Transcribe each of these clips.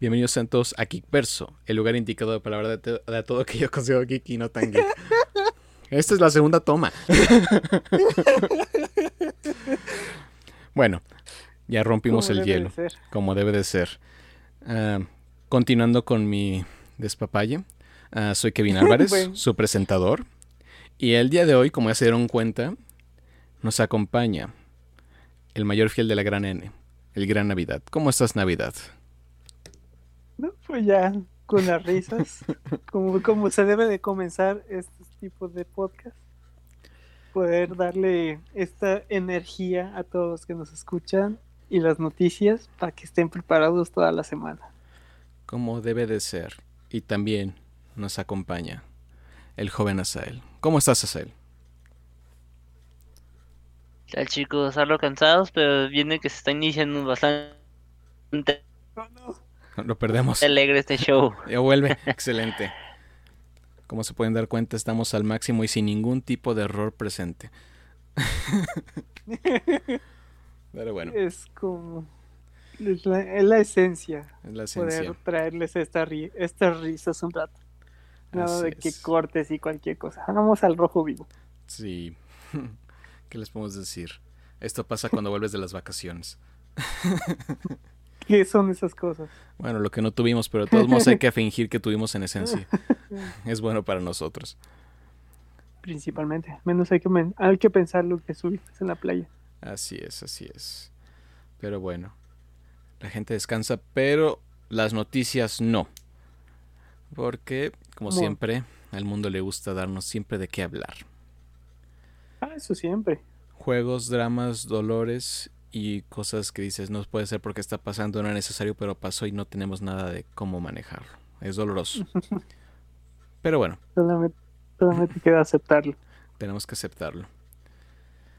Bienvenidos a todos a Geekverso, el lugar indicado para hablar de, de todo que yo considero geek y no tan geek. Esta es la segunda toma. bueno, ya rompimos el de hielo, como debe de ser. Ah, continuando con mi despapalle, ah, soy Kevin Álvarez, Bueno. su presentador. Y el día de hoy, como ya se dieron cuenta, nos acompaña el mayor fiel de la gran N, el Gran Navidad. ¿Cómo estás, Navidad? No, pues ya con las risas, como, como se debe de comenzar este tipo de podcast, poder darle esta energía a todos los que nos escuchan y las noticias para que estén preparados toda la semana. como debe de ser. Y también nos acompaña el joven Asael. ¿Cómo estás, Asael? Ya chicos, algo cansados, pero viene que se está iniciando bastante Lo perdemos. alegre este show. Ya vuelve. Excelente. Como se pueden dar cuenta, estamos al máximo y sin ningún tipo de error presente. Pero bueno, Es como es la, es la esencia, es la poder esencia. traerles esta ri- estas risas un rato. Nada Así de que es. cortes y cualquier cosa. Vamos al rojo vivo. Sí. ¿Qué les podemos decir? Esto pasa cuando vuelves de las vacaciones. ¿Qué son esas cosas? Bueno, lo que no tuvimos, pero de todos modos hay que fingir que tuvimos en esencia. Es bueno para nosotros. Principalmente. Menos hay que, men- hay que pensar lo que subiste en la playa. Así es, así es. Pero bueno, la gente descansa, pero las noticias no. Porque, como siempre, al mundo le gusta darnos siempre de qué hablar. Ah, eso siempre. Juegos, dramas, dolores y cosas que dices no puede ser porque está pasando, no era necesario, pero pasó y no tenemos nada de cómo manejarlo. Es doloroso. Pero bueno, Solamente, solamente queda aceptarlo. tenemos que aceptarlo.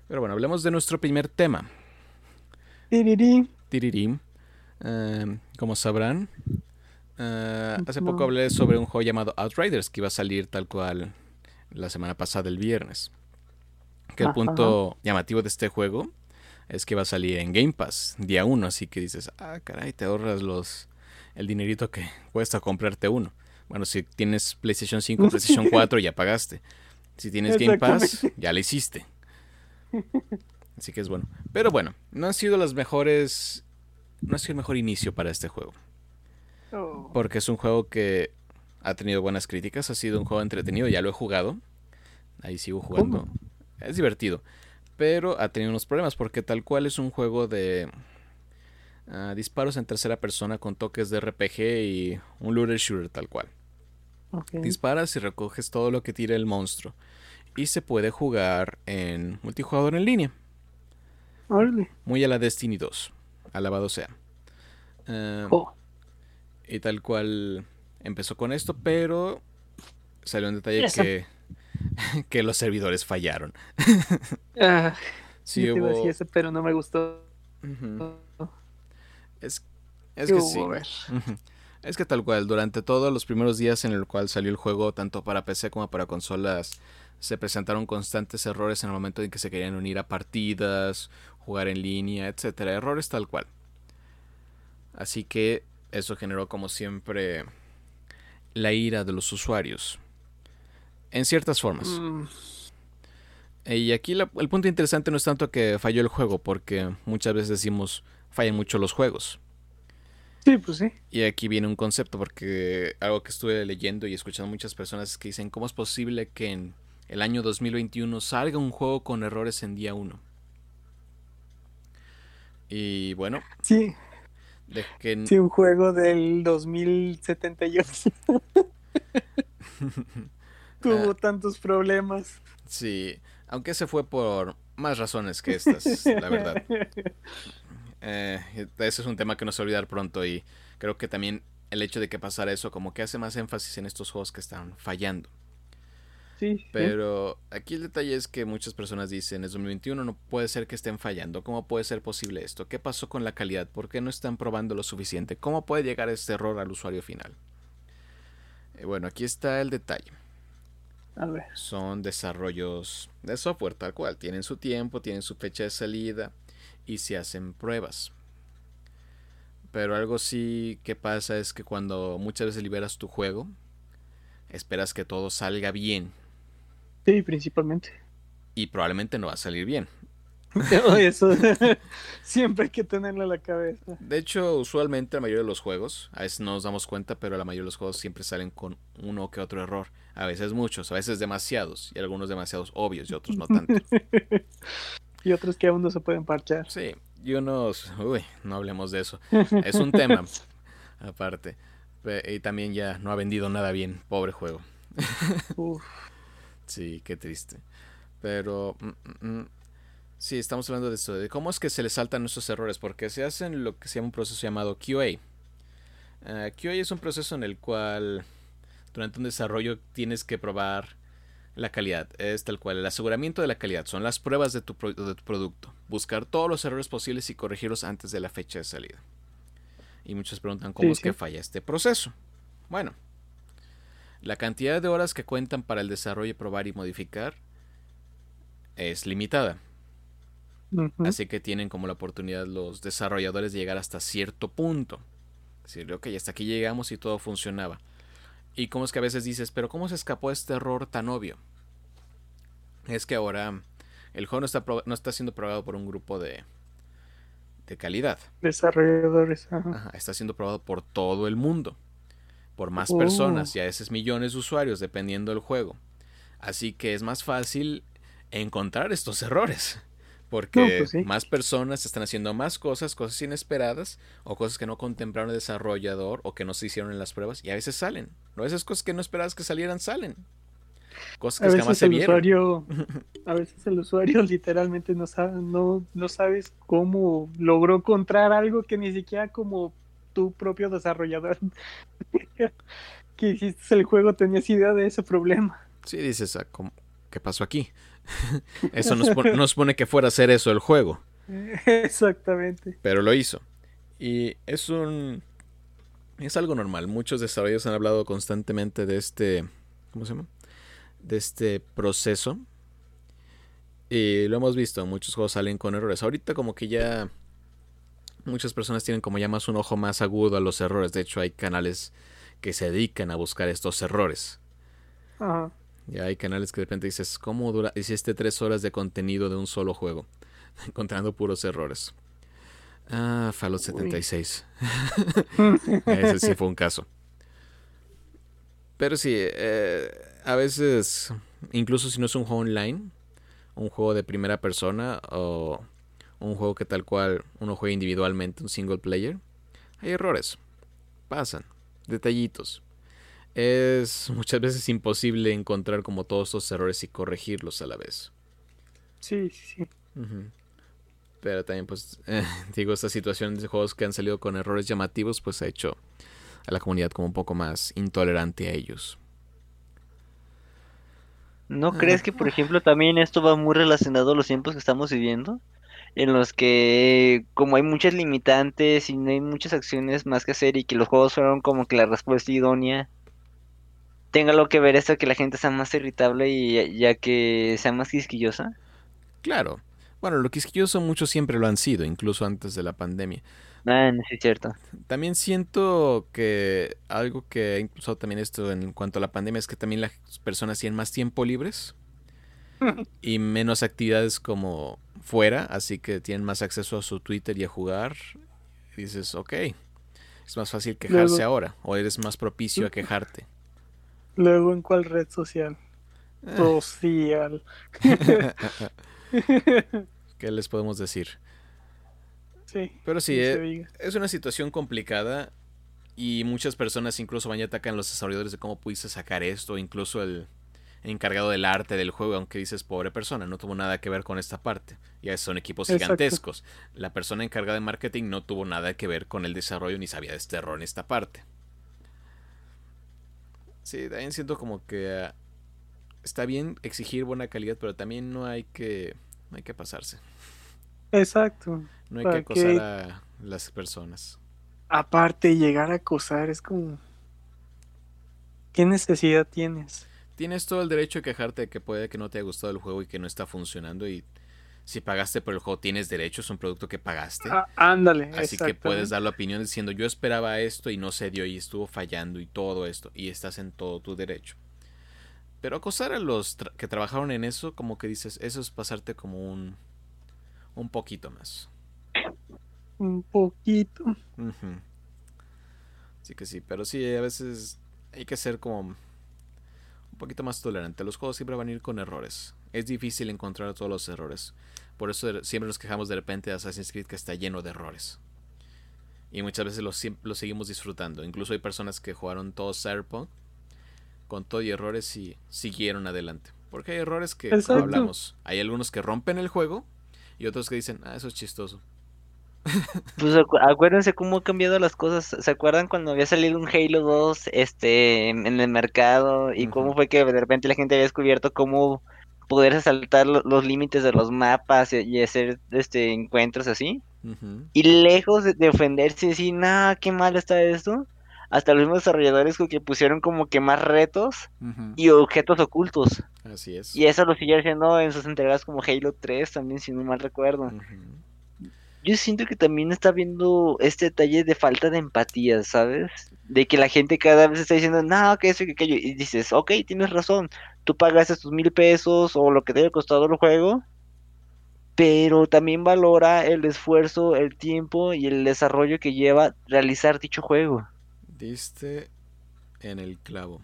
Pero bueno, hablemos de nuestro primer tema. Tirirí. Tiririm. Eh, como sabrán, eh, hace poco hablé sobre un juego llamado Outriders que iba a salir tal cual la semana pasada, el viernes. Que el punto llamativo de este juego es que va a salir en Game Pass día 1, así que dices, ah, caray, te ahorras los el dinerito que cuesta comprarte uno. Bueno, si tienes PlayStation 5, PlayStation 4, ya pagaste. Si tienes Game Pass, ya lo hiciste. Así que es bueno. Pero bueno, no han sido las mejores. No ha sido el mejor inicio para este juego. Oh, Porque es un juego que ha tenido buenas críticas. Ha sido un juego entretenido. Ya lo he jugado. Ahí sigo jugando. Es divertido. Pero ha tenido unos problemas. Porque tal cual es un juego de. ah, disparos en tercera persona con toques de RPG y un looter shooter tal cual. Disparas y recoges todo lo que tira el monstruo. Y se puede jugar en multijugador en línea. Muy a la Destiny 2. Alabado sea. Eh, Oh, Y tal cual empezó con esto, pero salió un detalle Eso. que, que los servidores fallaron. ah, Sí, yo te iba a hubo- decir eso, pero no me gustó. Es, es ¿Qué que sí. Es que tal cual, durante todos los primeros días en el cual salió el juego, tanto para PC como para consolas, se presentaron constantes errores en el momento en que se querían unir a partidas, jugar en línea, etcétera, errores tal cual. Así que eso generó como siempre la ira de los usuarios. En ciertas formas. Mm, Y aquí la- el punto interesante no es tanto que falló el juego, porque muchas veces decimos fallan mucho los juegos. sí, pues sí. Y aquí viene un concepto, porque algo que estuve leyendo y escuchando muchas personas es que dicen, ¿cómo es posible que en el año 2021 salga un juego con errores en día 1? Y bueno, Sí, de que... sí, un juego del 2078 tuvo Ah. tantos problemas. Sí, aunque se fue por más razones que estas, la verdad. Eh, ese es un tema que no se va a olvidar pronto y creo que también el hecho de que pasara eso como que hace más énfasis en estos juegos que están fallando. Sí, sí. Pero aquí el detalle es que muchas personas dicen, es 2021, no puede ser que estén fallando. ¿Cómo puede ser posible esto? ¿Qué pasó con la calidad? ¿Por qué no están probando lo suficiente? ¿Cómo puede llegar este error al usuario final? Eh, bueno, aquí está el detalle. Son desarrollos de software tal cual. Tienen su tiempo, tienen su fecha de salida y se hacen pruebas. Pero algo sí que pasa es que cuando muchas veces liberas tu juego, esperas que todo salga bien. Sí, principalmente. Y probablemente no va a salir bien. Eso siempre hay que tenerlo en la cabeza. De hecho, usualmente la mayoría de los juegos, a veces no nos damos cuenta, pero la mayoría de los juegos siempre salen con uno que otro error. A veces muchos, a veces demasiados, y algunos demasiados obvios y otros no tanto. y otros que aún no se pueden parchar. Sí, y unos... Uy, no hablemos de eso. Es un tema aparte. Y también ya no ha vendido nada bien, pobre juego. Sí, qué triste. Pero... Mm, mm, mm, Sí, estamos hablando de esto, de cómo es que se le saltan esos errores, porque se hacen lo que se llama un proceso llamado QA. Ah, QA es un proceso en el cual durante un desarrollo tienes que probar la calidad. Es tal cual, el aseguramiento de la calidad. Son las pruebas de tu, de tu producto. Buscar todos los errores posibles y corregirlos antes de la fecha de salida. Y muchos preguntan cómo es que falla este proceso. Bueno, la cantidad de horas que cuentan para el desarrollo, probar y modificar es limitada. Así que tienen como la oportunidad los desarrolladores de llegar hasta cierto punto. Decirle, ok, hasta aquí llegamos y todo funcionaba. Y como es que a veces dices, pero ¿cómo se escapó este error tan obvio? Es que ahora el juego no está, no está siendo probado por un grupo de, de calidad. Desarrolladores. está siendo probado por todo el mundo. Por más personas y a veces millones de usuarios, dependiendo del juego. Así que es más fácil encontrar estos errores. Porque pues más personas están haciendo más cosas, cosas inesperadas, o cosas que no contemplaron el desarrollador, o que no se hicieron en las pruebas, y a veces salen. A veces cosas que no esperabas que salieran, salen. Cosas que jamás se vieron. Usuario, a veces el usuario literalmente no sabe, no, no sabes cómo logró encontrar algo que ni siquiera como tu propio desarrollador que hiciste el juego tenías idea de ese problema. Sí, dices, ah, ¿qué pasó aquí? Eso nos pone, nos pone que fuera a hacer eso el juego. Exactamente. Pero lo hizo. Y es un. Es algo normal. Muchos desarrolladores han hablado constantemente de este. ¿Cómo se llama? De este proceso. Y lo hemos visto. Muchos juegos salen con errores. Ahorita, como que ya. Muchas personas tienen como ya más un ojo más agudo a los errores. De hecho, hay canales que se dedican a buscar estos errores. Ajá. Ya hay canales que de repente dices, ¿cómo dura? Hiciste tres horas de contenido de un solo juego, encontrando puros errores. Ah, Fallout 76. Ese sí fue un caso. Pero sí, eh, a veces, incluso si no es un juego online, un juego de primera persona o un juego que tal cual uno juega individualmente, un single player, hay errores. Pasan, detallitos es muchas veces imposible encontrar como todos estos errores y corregirlos a la vez. Sí, sí, sí. Pero también, pues, digo, esta situación de juegos que han salido con errores llamativos, pues ha hecho a la comunidad como un poco más intolerante a ellos. ¿No crees que, por ejemplo, también esto va muy relacionado a los tiempos que estamos viviendo? En los que, como hay muchas limitantes y no hay muchas acciones más que hacer y que los juegos fueron como que la respuesta idónea tenga algo que ver eso que la gente sea más irritable y ya que sea más quisquillosa? Claro. Bueno, lo quisquilloso muchos siempre lo han sido, incluso antes de la pandemia. Ah, sí, es cierto. También siento que algo que ha impulsado también esto en cuanto a la pandemia es que también las personas tienen más tiempo libres y menos actividades como fuera, así que tienen más acceso a su Twitter y a jugar. Y dices, ok, es más fácil quejarse ahora o eres más propicio a quejarte. Luego, ¿en cuál red social? Eh. Social. ¿Qué les podemos decir? Sí. Pero sí, eh, es una situación complicada y muchas personas incluso van y atacan a los desarrolladores de cómo pudiste sacar esto, incluso el encargado del arte del juego, aunque dices pobre persona, no tuvo nada que ver con esta parte. Ya son equipos gigantescos. La persona encargada de marketing no tuvo nada que ver con el desarrollo ni sabía de este error en esta parte. Sí, también siento como que ah, está bien exigir buena calidad, pero también no hay que, no hay que pasarse. Exacto. No hay que acosar a las personas. Aparte, llegar a acosar es como... ¿Qué necesidad tienes? Tienes todo el derecho a quejarte de que puede que no te haya gustado el juego y que no está funcionando y si pagaste por el juego tienes derecho, es un producto que pagaste. Ah, ándale. Así que puedes dar la opinión diciendo yo esperaba esto y no se dio y estuvo fallando y todo esto y estás en todo tu derecho. Pero acosar a los que trabajaron en eso, como que dices, eso es pasarte como un un poquito más. Un poquito. Sí que sí, pero sí, a veces hay que ser como un poquito más tolerante. Los juegos siempre van a ir con errores. Es difícil encontrar todos los errores. Por eso siempre nos quejamos de repente de Assassin's Creed que está lleno de errores. Y muchas veces lo, lo seguimos disfrutando. Incluso hay personas que jugaron todo Cyberpunk con todo y errores y siguieron adelante. Porque hay errores que, hablamos, hay algunos que rompen el juego y otros que dicen, ah, eso es chistoso. Pues acuérdense cómo han cambiado las cosas. ¿Se acuerdan cuando había salido un Halo 2 este, en el mercado? Y cómo fue que de repente la gente había descubierto cómo poder saltar los límites de los mapas y, hacer este encuentros así. Y lejos de, ofenderse y decir, qué mal está esto. Hasta los mismos desarrolladores que pusieron como que más retos y objetos ocultos. Así es. Y eso lo sigue haciendo en sus entregas como Halo 3 también, si no mal recuerdo yo siento que también está viendo este detalle de falta de empatía, ¿sabes? De que la gente cada vez está diciendo, no, que eso y que aquello. Y dices, ok, tienes razón, tú pagas estos mil pesos o lo que te haya costado el juego, pero también valora el esfuerzo, el tiempo y el desarrollo que lleva realizar dicho juego. Diste en el clavo.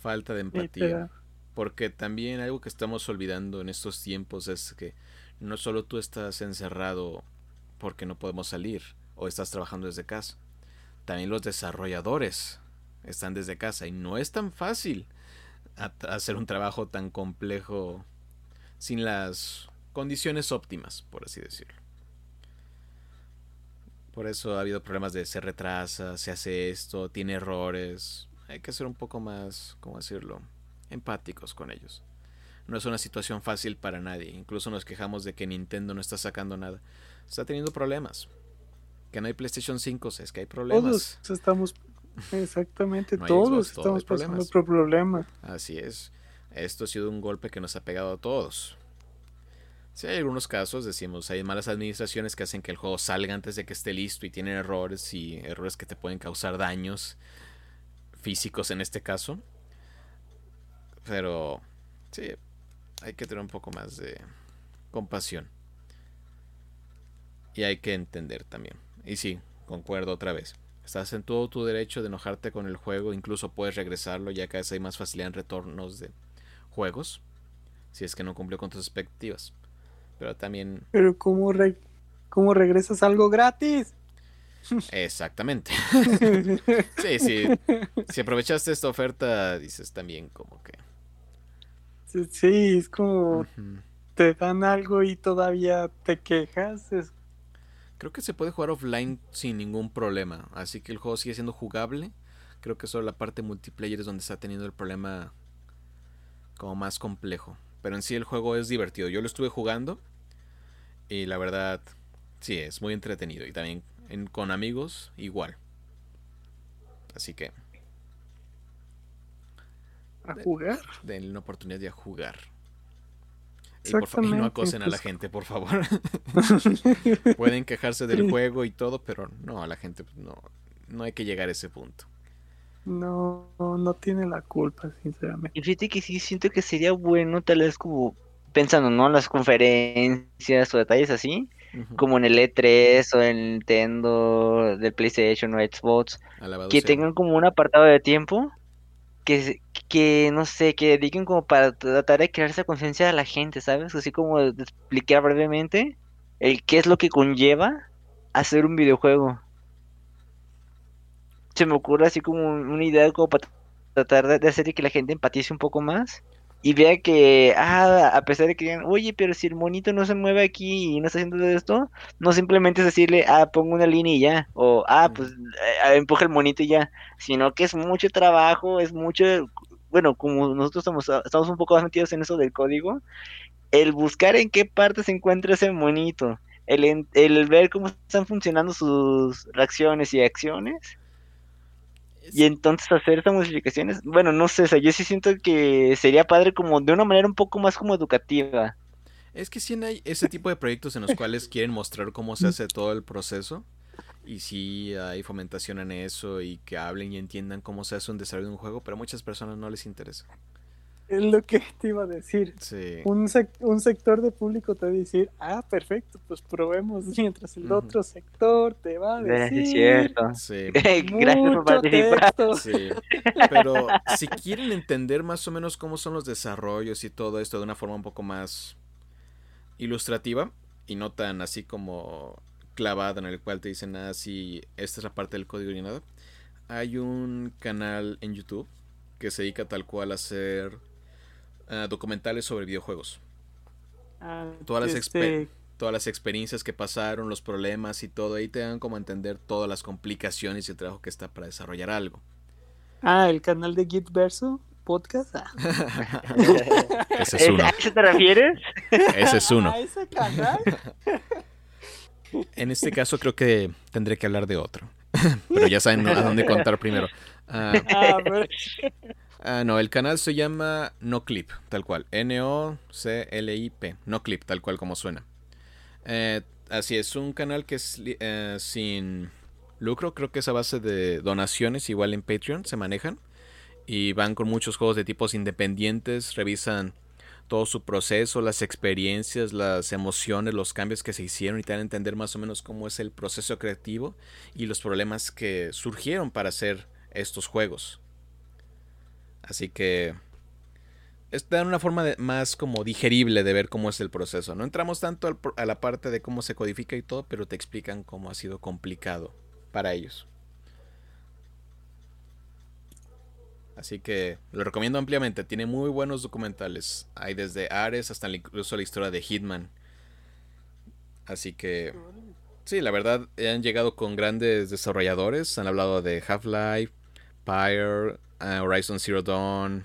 Falta de empatía. Porque también algo que estamos olvidando en estos tiempos es que no solo tú estás encerrado porque no podemos salir o estás trabajando desde casa. También los desarrolladores están desde casa y no es tan fácil hacer un trabajo tan complejo sin las condiciones óptimas, por así decirlo. Por eso ha habido problemas de se retrasa, se hace esto, tiene errores. Hay que ser un poco más, ¿cómo decirlo?, empáticos con ellos. No es una situación fácil para nadie. Incluso nos quejamos de que Nintendo no está sacando nada está teniendo problemas. Que no hay PlayStation 5, es que hay problemas. Todos estamos, exactamente, todos estamos pasando por problemas. Así es. Esto ha sido un golpe que nos ha pegado a todos. Si hay algunos casos, decimos, hay malas administraciones que hacen que el juego salga antes de que esté listo y tienen errores y errores que te pueden causar daños físicos en este caso. Pero sí, hay que tener un poco más de compasión. Y hay que entender también. Y sí, concuerdo otra vez. Estás en todo tu derecho de enojarte con el juego, incluso puedes regresarlo ya que hay más facilidad en retornos de juegos, si es que no cumplió con tus expectativas. Pero también... Pero ¿cómo, cómo regresas algo gratis? Exactamente. sí, sí. Si aprovechaste esta oferta, dices también como que... Sí, es como... Te dan algo y todavía te quejas. Es Creo que se puede jugar offline sin ningún problema, así que el juego sigue siendo jugable. Creo que solo la parte multiplayer es donde está teniendo el problema como más complejo. Pero en sí el juego es divertido. Yo lo estuve jugando y la verdad, sí, es muy entretenido. Y también con amigos, igual. Así que... A jugar. Denle una oportunidad de jugar. Y, no acosen a la pues. gente, por favor. Pueden quejarse del juego y todo, pero no, a la gente pues, no, no hay que llegar a ese punto. No, no tiene la culpa, sinceramente. Y fíjate que sí siento que sería bueno, tal vez como pensando, ¿no? Las conferencias o detalles así, como en el E3 o en Nintendo, del PlayStation o Xbox, que tengan como un apartado de tiempo que, que, no sé, que dediquen como para tratar de crear esa conciencia a la gente, ¿sabes? Así como de explicar brevemente el qué es lo que conlleva hacer un videojuego. Se me ocurre así como una idea como para tratar de hacer que la gente empatice un poco más y vea que, ah, a pesar de que digan, oye, pero si el monito no se mueve aquí y no está haciendo esto, no simplemente es decirle, ah, pongo una línea y ya, o, ah, pues eh, empuja el monito y ya, sino que es mucho trabajo, es mucho, bueno, como nosotros estamos, estamos un poco más metidos en eso del código, el buscar en qué parte se encuentra ese monito, el, el ver cómo están funcionando sus reacciones y acciones, y entonces hacer esas modificaciones, bueno, no sé, o sea, yo sí siento que sería padre como de una manera un poco más como educativa. Es que sí hay ese tipo de proyectos en los cuales quieren mostrar cómo se hace todo el proceso. Y sí hay fomentación en eso y que hablen y entiendan cómo se hace un desarrollo de un juego, pero a muchas personas no les interesa. Es lo que te iba a decir. Sí. Un, sec- un sector de público te va a decir, ah, perfecto, pues probemos. Mientras el otro sector te va a decir. es cierto. Sí. Gracias por mucho participar. texto. Sí, pero si quieren entender más o menos cómo son los desarrollos y todo esto de una forma un poco más ilustrativa y no tan así como clavada en el cual te dicen nada si esta es la parte del código ni nada, hay un canal en YouTube que se dedica tal cual a hacer ah, documentales sobre videojuegos. Ah, Todas las este, todas las experiencias que pasaron, los problemas y todo, ahí te dan como a entender todas las complicaciones y el trabajo que está para desarrollar algo. Ah, el canal de Git Verso podcast. Ah. Ese es uno. ¿A eso te refieres? Ese es uno. Ah, ese canal. En este caso creo que tendré que hablar de otro. Pero ya saben a dónde contar primero. Ah, pero- ah, no, el canal se llama NoClip, tal cual. N-O-C-L-I-P. NoClip, tal cual como suena. Eh, así es, un canal que es eh, sin lucro. Creo que es a base de donaciones, igual en Patreon se manejan. Y van con muchos juegos de tipos independientes. Revisan todo su proceso, las experiencias, las emociones, los cambios que se hicieron y te dan a entender más o menos cómo es el proceso creativo y los problemas que surgieron para hacer estos juegos. Así que es dan una forma más como digerible de ver cómo es el proceso. No entramos tanto al a la parte de cómo se codifica y todo, pero te explican cómo ha sido complicado para ellos. Así que lo recomiendo ampliamente. Tiene muy buenos documentales. Hay desde Ares hasta incluso la historia de Hitman. Así que sí, la verdad han llegado con grandes desarrolladores. Han hablado de Half-Life, Pyre, Horizon Zero Dawn.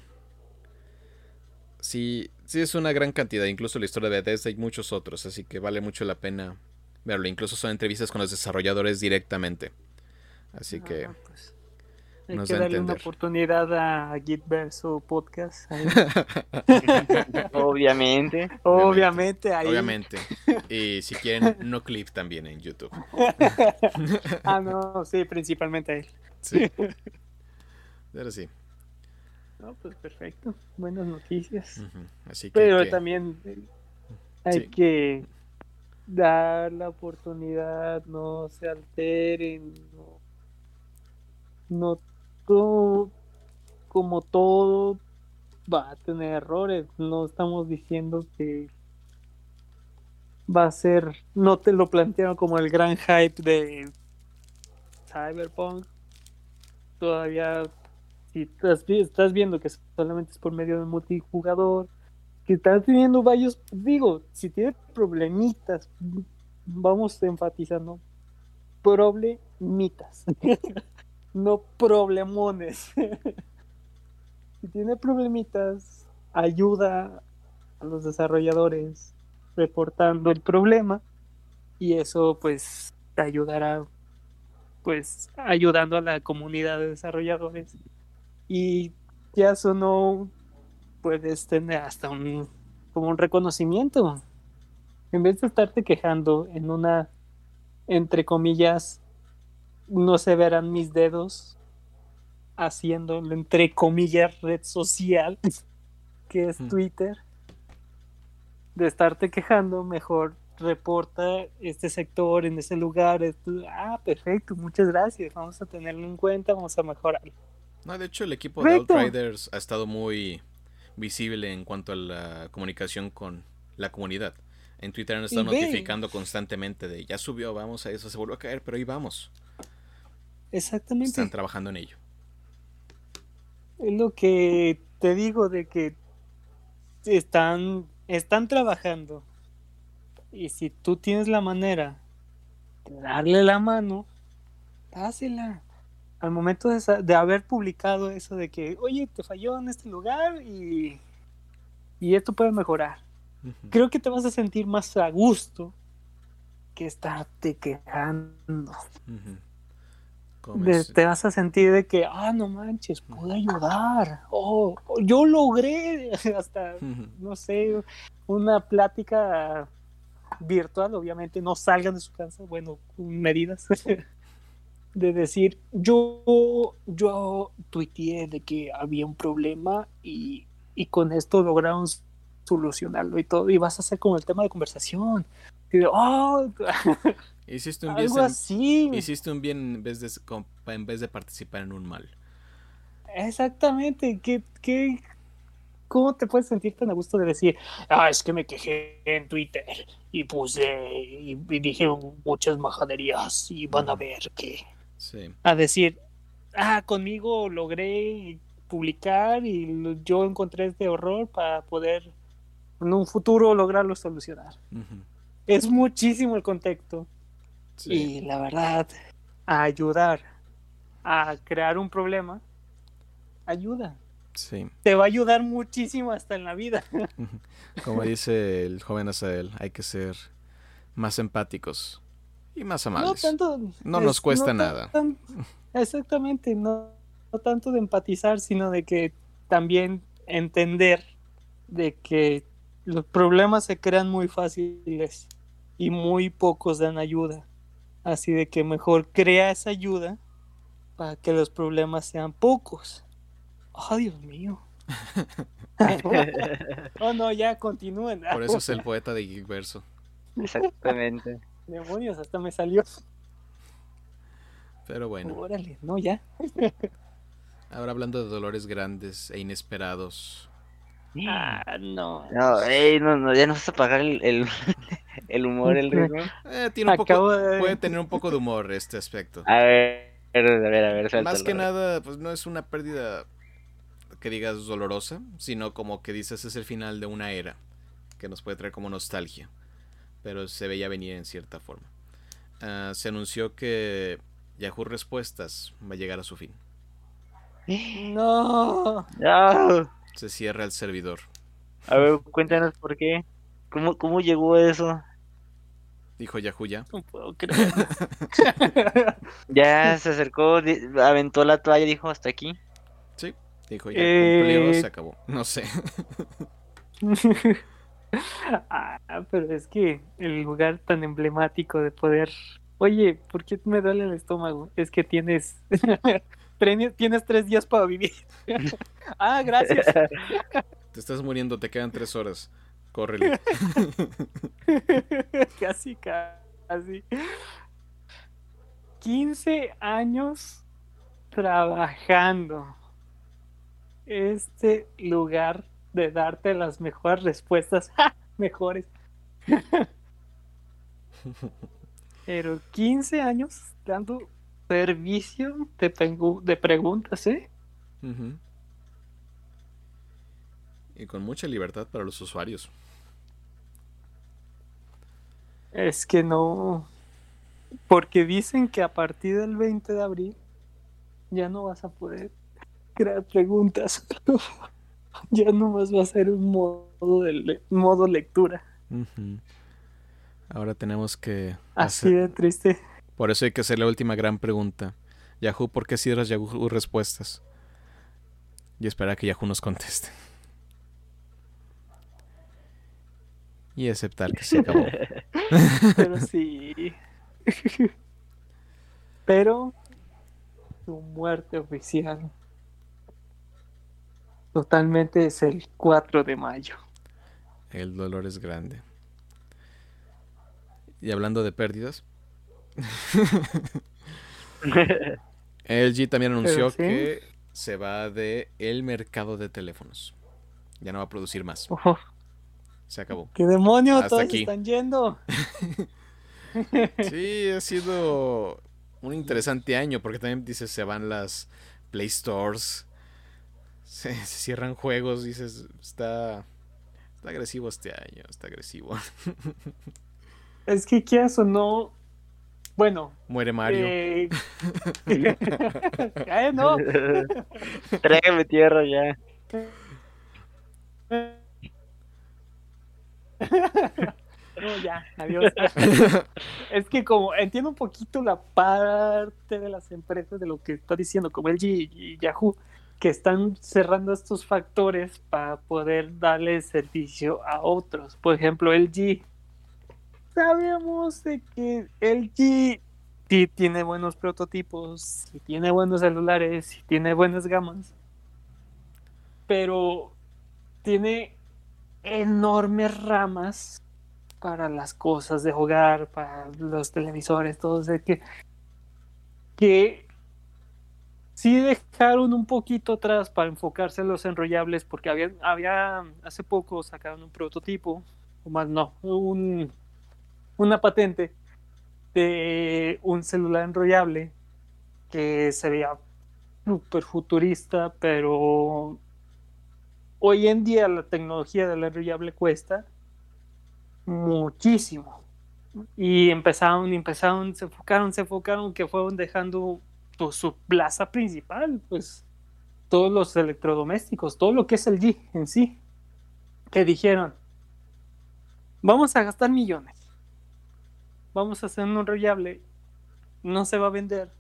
Sí, sí es una gran cantidad. Incluso la historia de Bethesda y muchos otros. Así que vale mucho la pena verlo. Incluso son entrevistas con los desarrolladores directamente. Así que Ah, pues, hay nos que da a darle una oportunidad a Git Verso podcast. Obviamente. Obviamente, ahí. Obviamente. Y si quieren, no clip también en YouTube. Ah, no, sí, principalmente ahí. Sí. Pero sí. No, pues perfecto. Buenas noticias. ujú. Así que. Pero que- también eh, hay Sí. que dar la oportunidad, no se alteren, no, no todo, como todo va a tener errores, no estamos diciendo que va a ser, no te lo plantearon como el gran hype de Cyberpunk, todavía si estás, vi- estás viendo que solamente es por medio de multijugador, que estás teniendo varios, digo, si tiene problemitas, vamos enfatizando, problemitas, no problemones. si tiene problemitas, ayuda a los desarrolladores reportando el problema y eso pues te ayudará pues ayudando a la comunidad de desarrolladores y ya sonó puedes tener hasta un como un reconocimiento en vez de estarte quejando en una entre comillas no se verán mis dedos haciendo entre comillas red social que es Mm. Twitter de estarte quejando mejor reporta este sector en ese lugar esto- ah perfecto muchas gracias vamos a tenerlo en cuenta vamos a mejorar No, de hecho, el equipo de. Outriders ha estado muy visible en cuanto a la comunicación con la comunidad. En Twitter han estado Y ve. notificando constantemente de ya subió, vamos a eso, se volvió a caer, pero ahí vamos. exactamente Están trabajando en ello. Es lo que te digo de que están, están trabajando. Y si tú tienes la manera de darle la mano, dásela. Al momento de, haber publicado eso de que, oye, te falló en este lugar y, y esto puede mejorar. Creo que te vas a sentir más a gusto que estarte quejando. De- te vas a sentir de que, ah, no manches, pude ayudar. Oh, yo logré hasta, no sé, una plática virtual, obviamente no salgan de su casa, bueno, medidas. De decir, yo, yo tuiteé de que había un problema y, y con esto lograron solucionarlo y todo, y vas a hacer como el tema de conversación. Y de, oh, Hiciste un bien, algo en- así. hiciste un bien en vez de, en vez de participar en un mal. Exactamente, ¿qué, qué, ¿cómo te puedes sentir tan a gusto de decir, ah, es que me quejé en Twitter y puse y, y dije muchas majaderías y van a ver que... Sí. A decir, ah, conmigo logré publicar y yo encontré este horror para poder en un futuro lograrlo solucionar. Es muchísimo el contexto. Sí. Y la verdad, a ayudar a crear un problema, ayuda. Sí. Te va a ayudar muchísimo hasta en la vida. Como dice el joven Azael, hay que ser más empáticos y más No amables. tanto. No nos cuesta nada. tan- exactamente, no, no tanto de empatizar, sino de que también entender de que los problemas se crean muy fáciles y muy pocos dan ayuda. Así de que mejor crea esa ayuda para que los problemas sean pocos. Oh, Dios mío. oh, no, ya continúen. Por eso es el poeta de Geekverso. Exactamente. Demonios, hasta me salió. Pero bueno, Órale, no, ya. ahora hablando de dolores grandes e inesperados. Ah, no. No, ey, no, no, ya nos vas a pagar el, el, el humor, el ritmo. Eh, tiene un poco, de... puede tener un poco de humor este aspecto. A ver, a ver, a ver, Más que nada, pues no es una pérdida que digas dolorosa, sino como que dices es el final de una era que nos puede traer como nostalgia, pero se veía venir en cierta forma. Ah, se anunció que Yahoo Respuestas va a llegar a su fin. No. No. Se cierra el servidor. A ver, cuéntanos por qué. ¿Cómo, cómo llegó eso? Dijo Yahoo ya. No puedo creer. Ya se acercó, aventó la toalla y dijo hasta aquí. Sí, dijo ya Eh, cumplió, se acabó. No sé. ah, pero es que el lugar tan emblemático de poder. Oye, ¿por qué me duele el estómago? Es que tienes. tienes tres días para vivir. ah, gracias. Te estás muriendo, te quedan tres horas. Córrele. casi, casi. 15 años trabajando. Este lugar de darte las mejores respuestas. ¡Ja! Mejores. Pero 15 años dando servicio de, pregu- de preguntas, ¿eh? Y con mucha libertad para los usuarios. Es que no. Porque dicen que a partir del 20 de abril ya no vas a poder crear preguntas. ya no más va a ser un modo de le- modo lectura. Ahora tenemos que Así hacer- de triste. Por eso hay que hacer la última gran pregunta. Yahoo, ¿por qué cierras Yahoo Respuestas? Y esperar a que Yahoo nos conteste. Y aceptar que se acabó. Pero sí. Pero su muerte oficial totalmente es el 4 de mayo. El dolor es grande. Y hablando de pérdidas, LG también anunció sí. que se va de el mercado de teléfonos. Ya no va a producir más. Ojo, Se acabó. ¡Qué demonio! Hasta Todos aquí. están yendo. Sí, ha sido un interesante año porque también dices se van las Play Stores, se, se cierran juegos, dices está está agresivo este año, está agresivo. Es que quieras o no. Bueno. Muere Mario. eh, eh, no. Tráigame tierra ya. No, ya, adiós. es que como entiendo un poquito la parte de las empresas de lo que está diciendo, como LG y Yahoo, que están cerrando estos factores para poder darle servicio a otros. Por ejemplo, LG. Sabemos de que LG sí tiene buenos prototipos, tiene buenos celulares, tiene buenas gamas, pero tiene enormes ramas para las cosas de hogar, para los televisores, todo eso que, que sí dejaron un poquito atrás para enfocarse en los enrollables, porque había, había hace poco sacaron un prototipo, o más no, un, una patente de un celular enrollable que se veía súper futurista, pero hoy en día la tecnología del enrollable cuesta muchísimo. Y empezaron, empezaron, se enfocaron, se enfocaron, que fueron dejando su plaza principal, pues todos los electrodomésticos, todo lo que es el G en sí, que dijeron, vamos a gastar millones, vamos a hacer un enrollable, no se va a vender,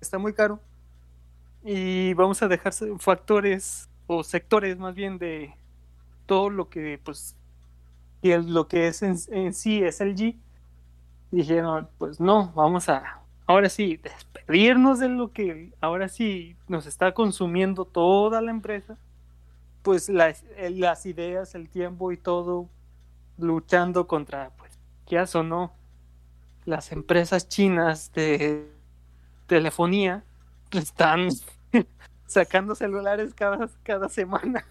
está muy caro, y vamos a dejar factores o sectores más bien de todo lo que pues lo que es en, sí es el G, dijeron, pues no, vamos a, ahora sí, despedirnos de lo que ahora sí nos está consumiendo toda la empresa, pues las, las ideas, el tiempo y todo, luchando contra, pues, ya o no, las empresas chinas de telefonía están sacando celulares cada, cada semana.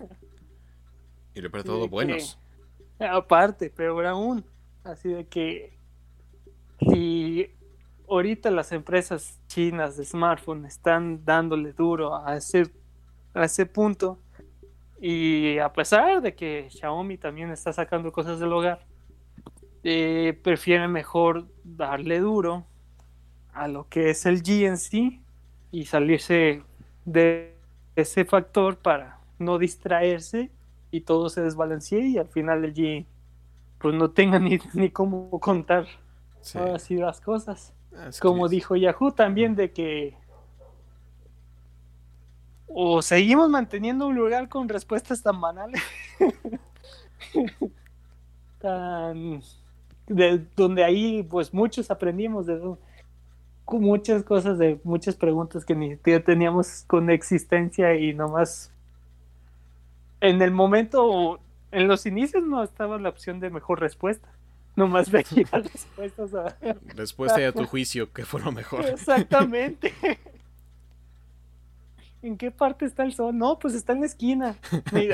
Y de todo buenos. Aparte, peor aún. Así de que si ahorita las empresas chinas de smartphone están dándole duro a ese, a ese punto, y a pesar de que Xiaomi también está sacando cosas del hogar, eh, prefieren mejor darle duro a lo que es el GNC y salirse de ese factor para no distraerse y todo se desbalancee y al final allí pues no tenga ni, ni cómo contar. Así las cosas. Como dijo Yahoo también de que o seguimos manteniendo un lugar con respuestas tan banales, tan de donde ahí pues muchos aprendimos de muchas cosas de muchas preguntas que ni teníamos con existencia y nomás en el momento, en los inicios no estaba la opción de mejor respuesta. Nomás veía respuestas a... Respuesta a tu juicio, que fue lo mejor. Exactamente. ¿En qué parte está el sol? No, pues está en la esquina.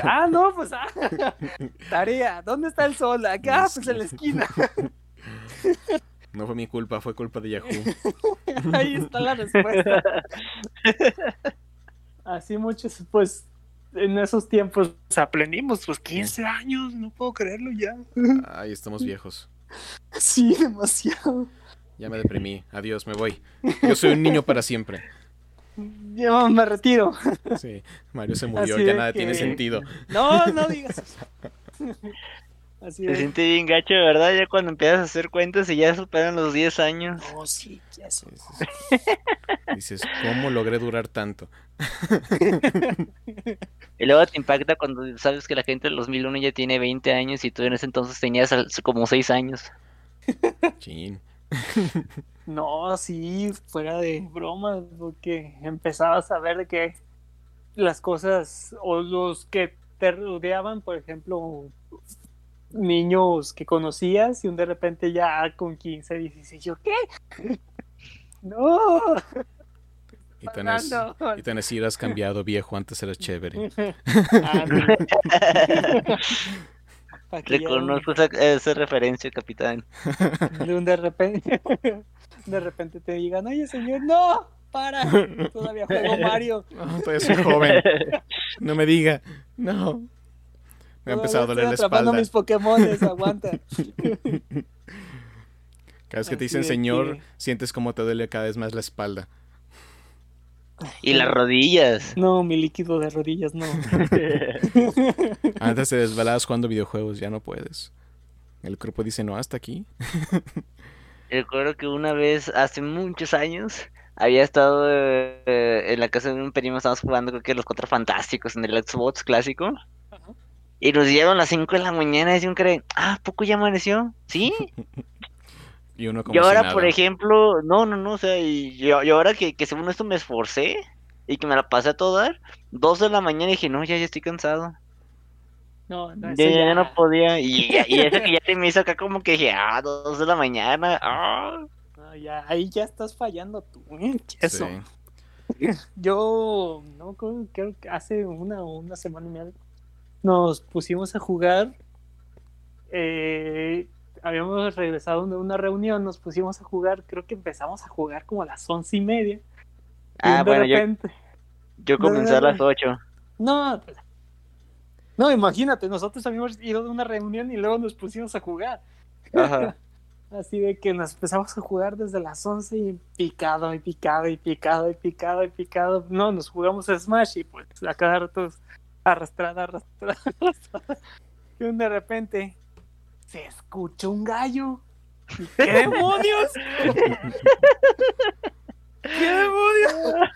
ah, no, pues ah. Tarea, ¿dónde está el sol? Acá, pues en la esquina. No fue mi culpa, fue culpa de Yahoo. Ahí está la respuesta. Así muchos, pues en esos tiempos aprendimos, pues 15 años, no puedo creerlo ya. Ay, estamos viejos. Sí, demasiado. Ya me deprimí. Adiós, me voy. Yo soy un niño para siempre. Yo me retiro. Sí, Mario se murió, ya nada tiene sentido. No, no digas eso. Así Se siente bien gacho, ¿verdad? Ya cuando empiezas a hacer cuentas y ya superan los 10 años. Oh, sí, ya eso. Dices, ¿cómo logré durar tanto? y luego te impacta cuando sabes que la gente del 2001 ya tiene 20 años y tú en ese entonces tenías como 6 años. Chin. No, sí, fuera de broma, porque empezabas a ver de que las cosas o los que te rodeaban, por ejemplo, niños que conocías y un de repente ya con 15, 16, yo, ¿qué? no. Y tenés, y tenés has cambiado, viejo, antes era chévere. Reconozco esa, esa, referencia, capitán. De, de repente, de repente te digan, oye señor, no, para, todavía juego Mario. No, todavía soy joven. No me diga, no. Me ha empezado a doler la espalda. mis Pokémones, aguanta. Cada vez que te dicen señor, sientes como te duele cada vez más la espalda. Y las rodillas. No, mi líquido de rodillas no. Antes te desvelabas jugando videojuegos, ya no puedes. El cuerpo dice, no, hasta aquí. Recuerdo que una vez, hace muchos años, había estado eh, en la casa de un primo, estábamos jugando creo que los cuatro fantásticos en el Xbox clásico. Y nos dieron las 5 de la mañana y un cree, ah, ¿poco ya amaneció? ¿Sí? Y uno como Y si ahora, nada. por ejemplo, no, no, no, o sea, y yo, yo ahora que, que según esto me esforcé y que me la pasé a todo dar, 2 de la mañana dije, no, ya, ya estoy cansado. No, no, Ya, ya, ya- ya no podía. Y, ya- y eso que ya te me hizo acá como que dije, ah, 2 de la mañana, ah. no, ya, ahí ya estás fallando tú. ¿eh? Eso. Sí. Yo, no, creo, creo que hace una o una semana y media nos pusimos a jugar. eh, habíamos regresado de una reunión, nos pusimos a jugar. Creo que empezamos a jugar como a las once y media. Ah, bueno, yo, repente, yo comencé a las 8. no, no, imagínate, nosotros habíamos ido de una reunión y luego nos pusimos a jugar. Ajá. Así de que nos empezamos a jugar desde las 11 y picado y picado y picado y picado y picado. No, nos jugamos a Smash y pues a cada rato arrastrada, arrastrada, arrastrada. Y de repente se escucha un gallo. ¿Y ¿Qué demonios? ¿Qué demonios?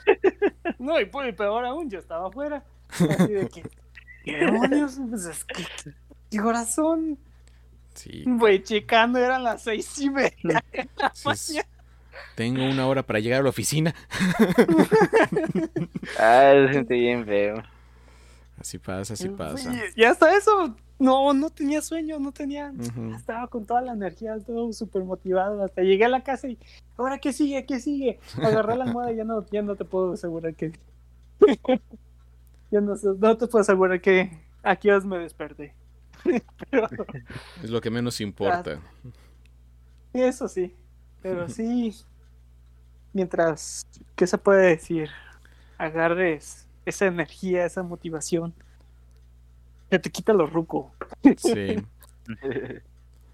No, y pues, peor aún, yo estaba afuera. Así de que, ¿qué demonios? Pues es que, ¿qué corazón? Sí. Güey, checando, eran las seis y media. de la Entonces, mañana. tengo una hora para llegar a la oficina. Ah, se siente bien feo. Así pasa, así pasa. Y, y hasta eso, no, no tenía sueño, no tenía. Estaba con toda la energía, todo súper motivado. Hasta llegué a la casa y, ¿ahora qué sigue? ¿Qué sigue? Agarré la almohada y ya no, ya no te puedo asegurar que. ya no, no te puedo asegurar que aquí os me desperté. Pero Es lo que menos importa. eso sí, pero sí. Mientras, ¿qué se puede decir? Agarres esa energía, esa motivación. Se te quita lo ruco. Sí.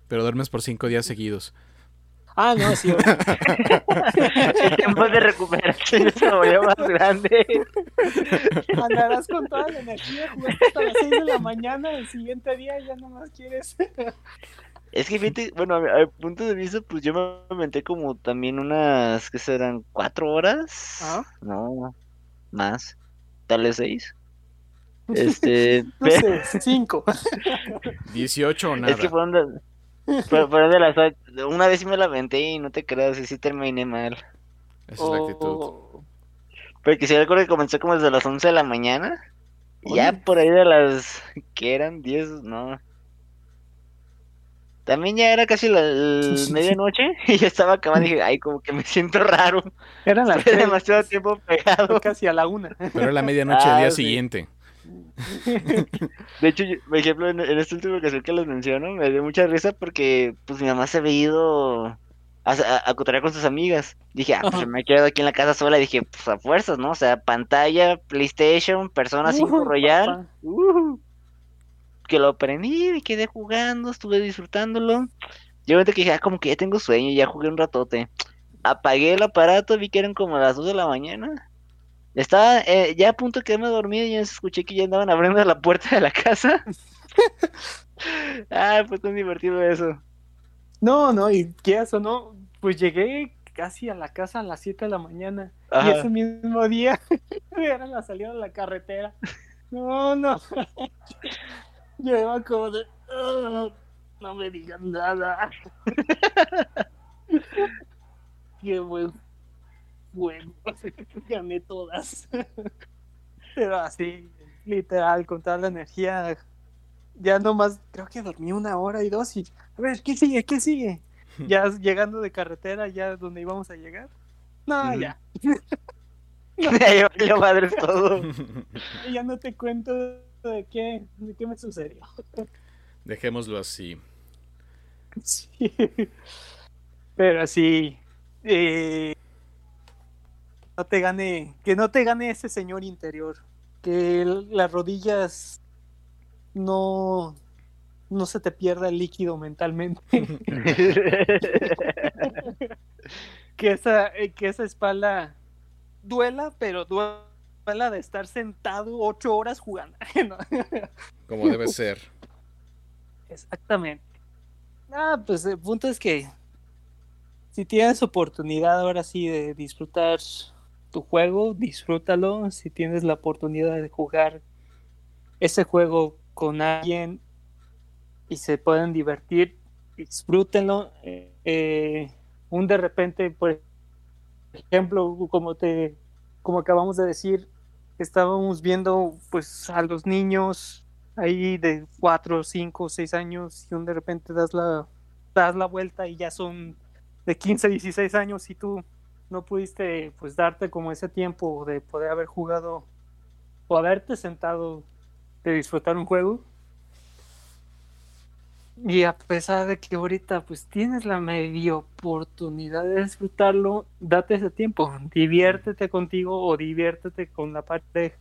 Pero duermes por cinco días seguidos. Ah, no, sí. El tiempo de recuperación se volvió más grande. Andarás con toda la energía, jugaste hasta las 6 de la mañana, el siguiente día ya nomás quieres. Es que fíjate, bueno, a mi- a punto de vista, pues yo me aventé como también unas, ¿qué serán? ¿Cuatro horas? Ah. No, más. Tal vez seis. Este, No sé, 5. 18 o nada. es que fueron de, fue- fueron de las Una vez sí me la aventé y no te creas, y sí terminé mal. Esa es la actitud. Oh, Porque sí recuerdo que comencé como desde las 11 de la mañana. Y ya Oye. por ahí de las... ¿Qué eran? 10, no. También ya era casi la medianoche y ya estaba acabando y dije, ay, como que me siento raro. Eran las Estuve 3, demasiado tiempo pegado. casi a la 1. Pero era la medianoche del Ah, día sí. siguiente. De hecho, yo- por ejemplo, en, en esta última ocasión que les menciono, me dio mucha risa porque pues mi mamá se había ido a, a, a cotorrear con sus amigas. Dije, ah, pues Ajá. me quedo aquí en la casa sola. Dije, pues a fuerzas, ¿no? O sea, pantalla, PlayStation, Persona 5 Ujú, Royal. Uh, que lo aprendí, me quedé jugando, estuve disfrutándolo. Yo que dije, ah, como que ya tengo sueño, ya jugué un ratote. Apagué el aparato, vi que eran como las 2 de la mañana. Estaba eh, ya a punto de quedarme dormido y ya escuché que ya andaban abriendo la puerta de la casa. ah, fue tan divertido eso. No, no, y qué eso, ¿no? Pues llegué casi a la casa a las 7 de la mañana. Y ese mismo día era la salida de la carretera. No, no. Yo iba como de. "Ah, no me digan nada. Qué buen juego. Gané todas. Pero así, literal, con toda la energía. Ya nomás, creo que dormí una hora y dos. Y a ver, ¿qué sigue? ¿Qué sigue? Ya llegando de carretera, ya donde íbamos a llegar. No, ya. Ya valió madres todo. Ya no te cuento de qué, de qué me sucedió. Dejémoslo así. Sí. Pero sí. eh, no te gane. Que no te gane ese señor interior. Que el- las rodillas no. No se te pierda el líquido mentalmente. que esa, eh, que esa espalda duela, pero duela de estar sentado ocho horas jugando. No. Como debe ser. Exactamente. Ah, pues el punto es que si tienes oportunidad ahora sí de disfrutar tu juego, disfrútalo. Si tienes la oportunidad de jugar ese juego con alguien y se pueden divertir, disfrútenlo. Eh, eh, un de repente, por ejemplo, como te, como acabamos de decir, estábamos viendo pues a los niños ahí de 4, 5, 6 años y un de repente das la, das la vuelta y ya son de 15, 16 años y tú no pudiste pues darte como ese tiempo de poder haber jugado o haberte sentado de disfrutar un juego. Y a pesar de que ahorita pues tienes la media oportunidad de disfrutarlo, date ese tiempo, diviértete contigo o diviértete con la pareja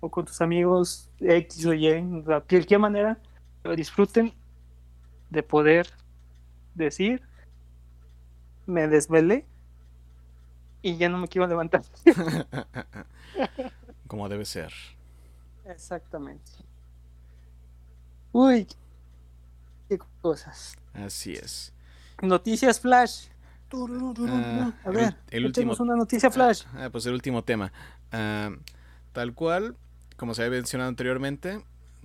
o con tus amigos X o Y, de cualquier manera, disfruten de poder decir, me desvelé y ya no me quiero levantar. Como debe ser. Exactamente. Uy, qué cosas. Así es. Noticias flash. Ah, A ver, el, el último. una noticia flash. Ah, pues el último tema. Tal cual, como se había mencionado anteriormente,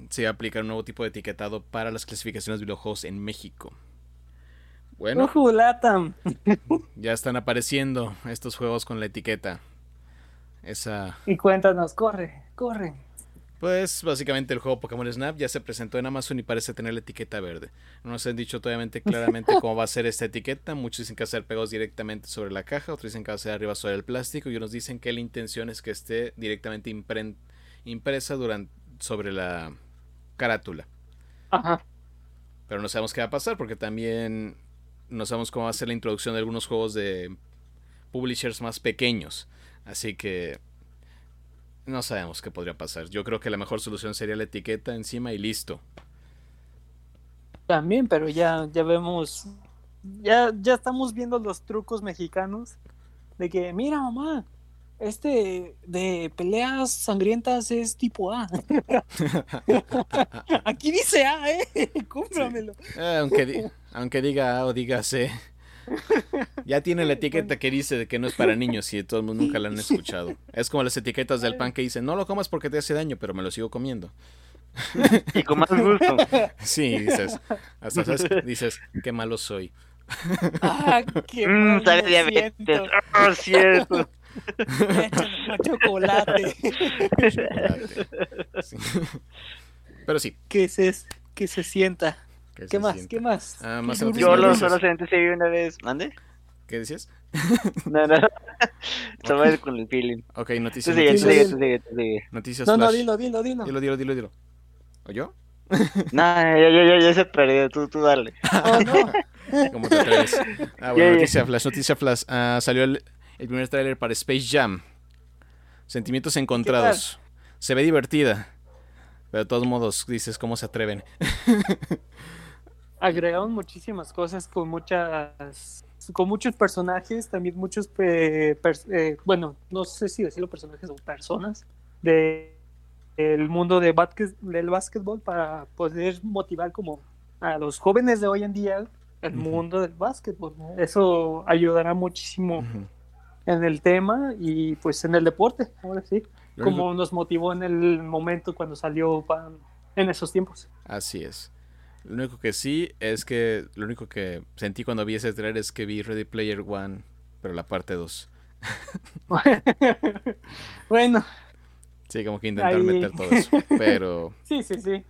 se va a aplicar un nuevo tipo de etiquetado para las clasificaciones de videojuegos en México. Bueno, ya están apareciendo estos juegos con la etiqueta. Esa, Y cuéntanos, corre, corre. Pues básicamente el juego Pokémon Snap ya se presentó en Amazon y parece tener la etiqueta verde. No nos han dicho todavía claramente cómo va a ser esta etiqueta. Muchos dicen que va a ser pegados directamente sobre la caja, otros dicen que va a ser arriba sobre el plástico y unos dicen que la intención es que esté directamente impren- impresa durante, sobre la carátula. Ajá. Pero no sabemos qué va a pasar porque también no sabemos cómo va a ser la introducción de algunos juegos de publishers más pequeños. Así que no sabemos qué podría pasar. Yo creo que la mejor solución sería la etiqueta encima y listo. También, pero ya, ya vemos, ya, ya estamos viendo los trucos mexicanos de que, mira mamá, este de peleas sangrientas es tipo A. Aquí dice A, eh, cómpramelo. Eh, aunque, di- aunque diga A o diga C. Ya tiene la etiqueta que dice de que no es para niños y de todos modos nunca la han escuchado. Es como las etiquetas del pan que dicen, no lo comas porque te hace daño, pero me lo sigo comiendo. Y con más gusto. Sí, dices, hasta sabes, dices, qué malo soy. Ah, qué mal sabe me diabetes. siento. Oh, cierto. Chocolate. Chocolate. Sí. Pero sí. que se, que se sienta. ¿Qué se más? sienta. ¿Qué más? Ah, más Yo noticias. lo solo sentí seguir una vez. ¿Mande? ¿Qué decías? No, no. Estaba con el feeling. Ok, Tú noticias. sigue, tú sigue, tú sigue, tú sigue. noticias No, no, flash. dilo, dilo, dilo. Dilo, dilo, dilo, dilo. ¿O yo? No, ya, ya, ya, ya se perdió. Tú, tú dale. Oh, no. ¿Cómo te atreves? Ah, bueno, noticia flash, noticia flash. Ah, salió el, el primer tráiler para Space Jam. Sentimientos encontrados. Se ve divertida. Pero de todos modos, dices, ¿cómo se atreven? Agregaron muchísimas cosas con muchas con muchos personajes, también muchos eh, eh, bueno, no sé si decirlo personajes o personas de el mundo de del básquetbol para poder motivar como a los jóvenes de hoy en día el mundo del básquetbol. ¿no? Eso ayudará muchísimo en el tema y pues en el deporte, ahora sí, como nos motivó en el momento cuando salió en esos tiempos. Así es. Lo único que sí es que lo único que sentí cuando vi ese trailer es que vi Ready Player One, pero la parte 2. bueno, Sí, como que intentaron Ahí. meter todo eso. Pero sí, sí, sí.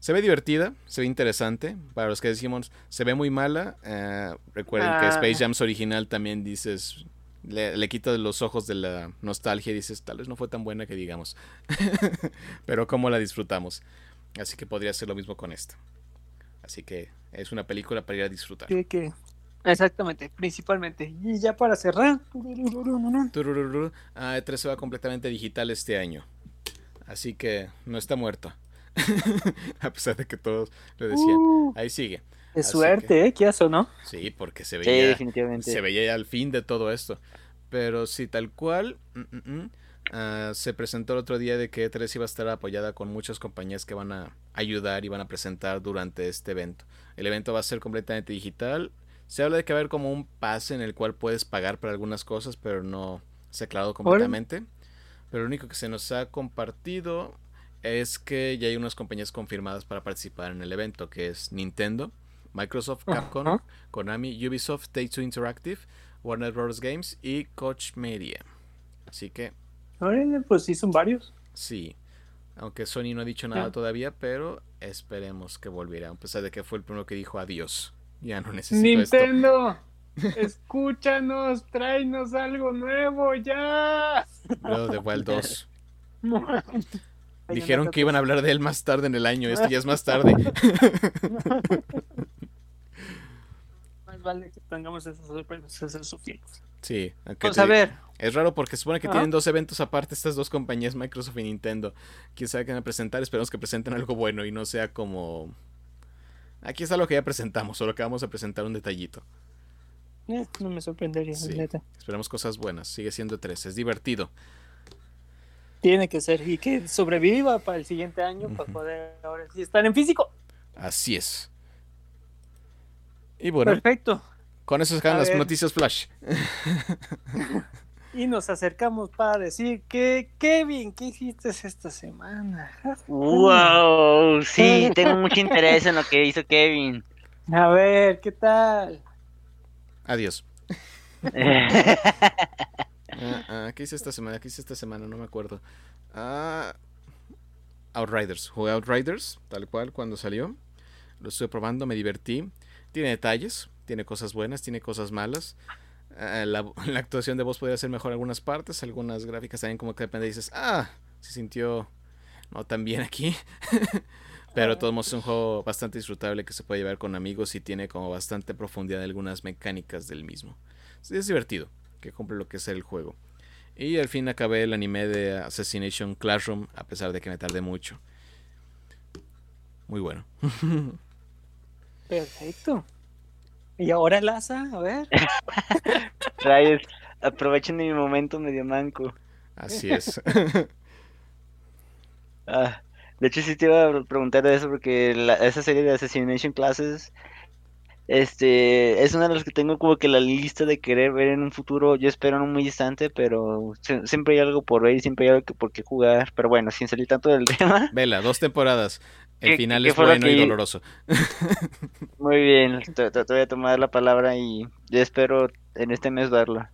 se ve divertida, se ve interesante. Para los que decimos, se ve muy mala. eh, recuerden que Ah. Space Jams original también dices, le, le quita los ojos de la nostalgia y dices, tal vez no fue tan buena que digamos. pero cómo la disfrutamos. Así que podría ser lo mismo con esta. Así que es una película para ir a disfrutar. Exactamente, principalmente. Y ya para cerrar. Ah, E3 se va completamente digital este año. Así que no está muerto. a pesar de que todos lo decían. Uh, Ahí sigue. qué Así suerte, ¿eh? ¿Qué eso, no? Sí, porque se Sí, veía, definitivamente. se veía ya al fin de todo esto. Pero sí, tal cual, mm, mm, Ah, se presentó el otro día de que E3 iba a estar apoyada con muchas compañías que van a ayudar y van a presentar durante este evento. El evento va a ser completamente digital. Se habla de que va a haber como un pase en el cual puedes pagar por algunas cosas, pero no se ha aclarado completamente. Pero lo único que se nos ha compartido es que ya hay unas compañías confirmadas para participar en el evento, que es Nintendo, Microsoft, Capcom. Konami, Ubisoft, Take-Two Interactive, Warner Bros. Games y Koch Media. Así que pues sí, son varios. sí, aunque Sony no ha dicho nada todavía, pero esperemos que volviera, a pesar de que fue el primero que dijo adiós. Ya no necesito esto. Nintendo, escúchanos, tráenos algo nuevo ya. Of the Wild 2. Hay Dijeron que iban a hablar de él más tarde en el año, esto ya es más tarde. Más vale que tengamos esas sorpresas, esas sufrimos. Sí, aunque Pues te a digo- ver, Es raro porque se supone que tienen dos eventos aparte estas dos compañías, Microsoft y Nintendo. Quién sabe qué van a presentar, esperemos que presenten algo bueno y no sea como... Aquí está lo que ya presentamos, solo que vamos a presentar un detallito. eh, no me sorprendería, Sí. neta. Esperemos cosas buenas, sigue siendo tres, es divertido. Tiene que ser y que sobreviva para el siguiente año para poder ahora sí estar en físico. Así es. Y bueno, Perfecto. con eso se las noticias flash. Y nos acercamos para decir que Kevin, ¿qué hiciste esta semana? Wow, sí, tengo mucho interés en lo que hizo Kevin. A ver, ¿qué tal? Adiós. Ah, ah, ¿Qué hice esta semana? ¿Qué hice esta semana? No me acuerdo. Ah, Outriders. Jugué Outriders, tal cual, cuando salió. Lo estuve probando, me divertí. Tiene detalles, tiene cosas buenas, tiene cosas malas. Ah, la, actuación de voz podría ser mejor en algunas partes, algunas gráficas también como que de repente dices, ah, se sintió no tan bien aquí. Pero modos es un juego bastante disfrutable que se puede llevar con amigos y tiene como bastante profundidad algunas mecánicas del mismo. Es divertido, que cumple lo que es el juego. Y al fin acabé el anime de Assassination Classroom, a pesar de que me tardé mucho. Muy bueno. Perfecto. Y ahora Laza, a ver. Rayos, aprovechen mi momento medio manco. Así es. Ah, de hecho, sí te iba a preguntar de eso porque la- esa serie de Assassination Classes este, es una de las que tengo como que la lista de querer ver en un futuro. Yo espero no muy distante, pero sie- siempre hay algo por ver y siempre hay algo que, por qué jugar. Pero bueno, sin salir tanto del tema. Vela, dos temporadas. El ¿Qué- final es bueno y doloroso. Muy bien, te, voy a tomar la palabra y yo espero en este mes verlo.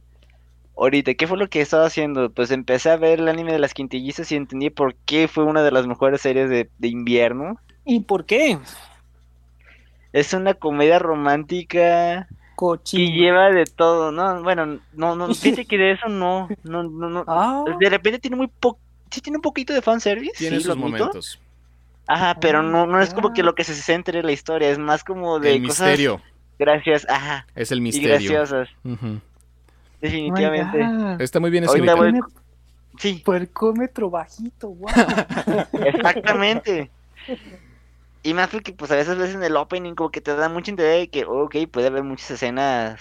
Ahorita, ¿qué fue lo que estaba haciendo? Pues empecé a ver el anime de las quintillizas y entendí por qué fue una de las mejores series de, de invierno. ¿Y por qué? Es una comedia romántica Cochino. lleva de todo, ¿no? Bueno, no, no, fíjate que de eso no, no, no, no. Ah, De repente tiene muy poco, sí tiene un poquito de fanservice, Tiene sí, sus momentos. Ajá, pero no, no es como que lo que se centre en la historia, es más como de El cosas misterio. gracias, ajá, Es el y misterio. graciosas, Ujú. definitivamente. Está muy bien escrito. voy- Sí, Puercómetro bajito, wow. exactamente. Y más porque pues a veces ves en el opening como que te da mucha idea de que, ok, puede haber muchas escenas,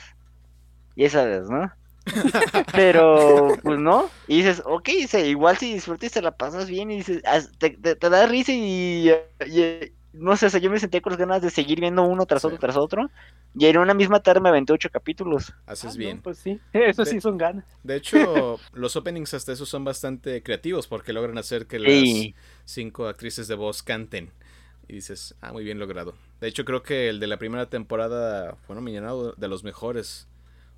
ya sabes, ¿no? Pero, pues no, y dices, ok, dice, igual si disfrutas y te la pasas bien y dices, te, te- te da risa y, y- no sé, o sea, yo me senté con las ganas de seguir viendo uno tras Sí. otro tras otro, y en una misma tarde me aventé ocho capítulos. Haces Ah, no, bien. pues sí, eso De- sí son ganas. De hecho, los openings hasta eso son bastante creativos porque logran hacer que las Sí. cinco actrices de voz canten. Y dices, ah, muy bien logrado. De hecho, creo que el de la primera temporada fue nominado de los mejores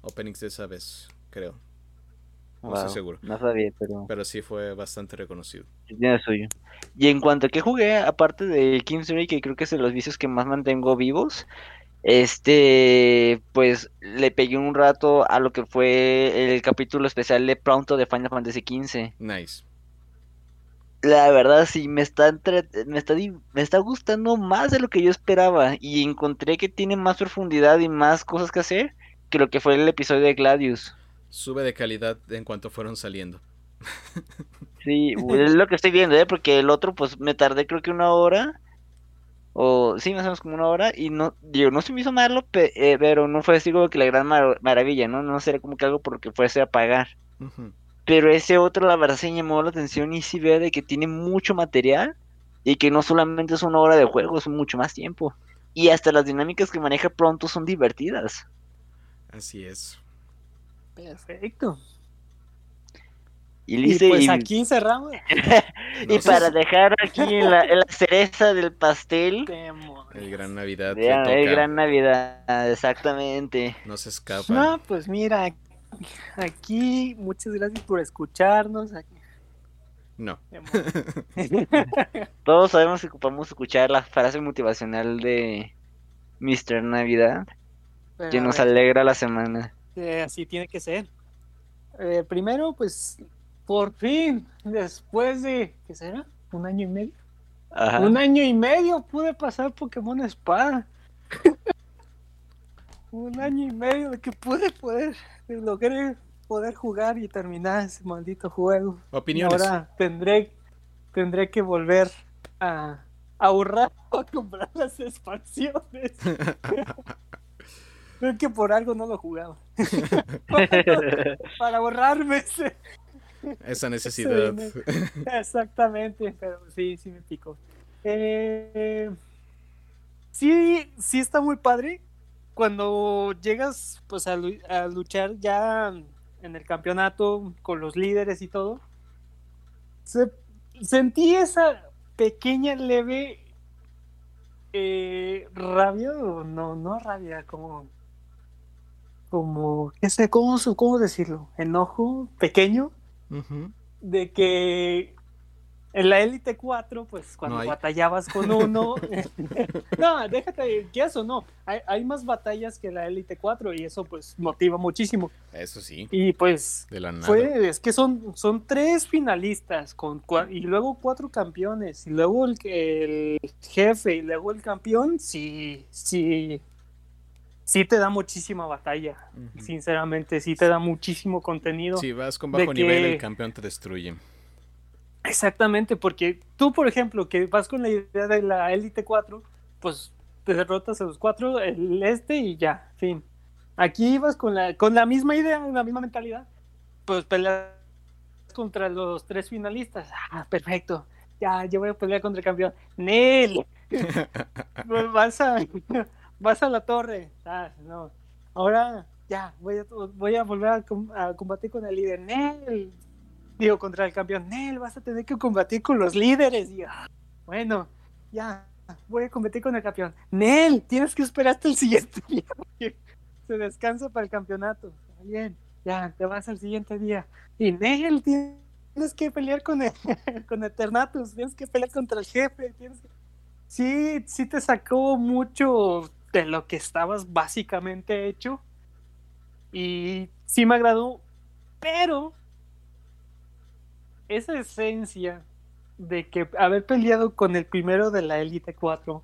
openings de esa vez, creo. No estoy Wow, seguro. No sabía, pero... Pero sí fue bastante reconocido. Sí, Tiene suyo. Y en cuanto a que jugué, aparte de Kingsbury, que creo que es de los vicios que más mantengo vivos, este, pues le pegué un rato a lo que fue el capítulo especial de pronto de Final Fantasy XV. Nice. La verdad sí, me está, entre- me está, di- me está gustando más de lo que yo esperaba y encontré que tiene más profundidad y más cosas que hacer que lo que fue el episodio de Gladius. Sube de calidad en cuanto fueron saliendo. Sí, es lo que estoy viendo, ¿eh? Porque el otro, pues me tardé creo que una hora. O sí, más o menos como una hora. Y no, digo, no se me hizo malo, pe- eh, pero no fue así como que la gran mar- maravilla, ¿no? No sería como que algo por lo que fuese a pagar. Ujú. Pero ese otro, la verdad, se llamó la atención y sí veo de que tiene mucho material y que no solamente es una hora de juego, es mucho más tiempo. Y hasta las dinámicas que maneja pronto son divertidas. Así es. Perfecto. Y, Y listo, pues y- aquí cerramos. y No, para sí, dejar aquí en la, en la cereza del pastel. El Gran Navidad vean, el toca. Gran Navidad, exactamente. No se escapa. No, pues mira, aquí muchas gracias por escucharnos. Aquí- No. Todos sabemos que ocupamos escuchar la frase motivacional de Mr. Navidad, Pero, que nos alegra la semana. Eh, así tiene que ser. Eh, primero, pues, por fin, después de, ¿qué será? ¿Un año y medio? Ajá. Un año y medio pude pasar Pokémon Espada. Un año y medio de que pude poder, de logré poder jugar y terminar ese maldito juego. Y Opiniones. ahora tendré, tendré que volver a ahorrar o comprar las expansiones. Creo que por algo no lo jugaba. Para ahorrarme ese. Esa necesidad. Exactamente, pero sí, sí me picó. Eh, sí, sí está muy padre cuando llegas pues a, lu- a luchar ya en el campeonato con los líderes y todo. Se- sentí esa pequeña leve eh, rabia o no, no rabia, como como qué sé, cómo, cómo decirlo, enojo pequeño de que en la Elite 4, pues cuando No batallabas con uno, no, déjate, que eso no, hay, hay más batallas que la Elite 4 y eso pues motiva muchísimo. Eso sí. Y pues De la nada. fue, es que son, son tres finalistas con y luego cuatro campeones y luego el, el jefe y luego el campeón, sí, sí, sí te da muchísima batalla. Sinceramente, sí te da muchísimo contenido. Si vas con bajo nivel, que- el campeón te destruye. Exactamente, porque tú, por ejemplo, que vas con la idea de la Elite 4, pues te derrotas a los cuatro, el este y ya, fin. Aquí vas con la, con la misma idea, la misma mentalidad, pues peleas contra los tres finalistas. Ah, perfecto. Ya, yo voy a pelear contra el campeón. Nel, vas a, vas a la torre. Ah, no. Ahora, ya, voy a, voy a volver a, com- a combatir con el líder. Nel, digo, contra el campeón, Nel, vas a tener que combatir con los líderes. Y, ah, bueno, ya, voy a combatir con el campeón. Nel, tienes que esperar hasta el siguiente día. Se descansa para el campeonato. Bien, ya, te vas al siguiente día. Y Nel, tienes que pelear con, el, con Eternatus, tienes que pelear contra el jefe. Sí, sí te sacó mucho de lo que estabas básicamente hecho. Y sí me agradó, pero esa esencia de que haber peleado con el primero de la Elite 4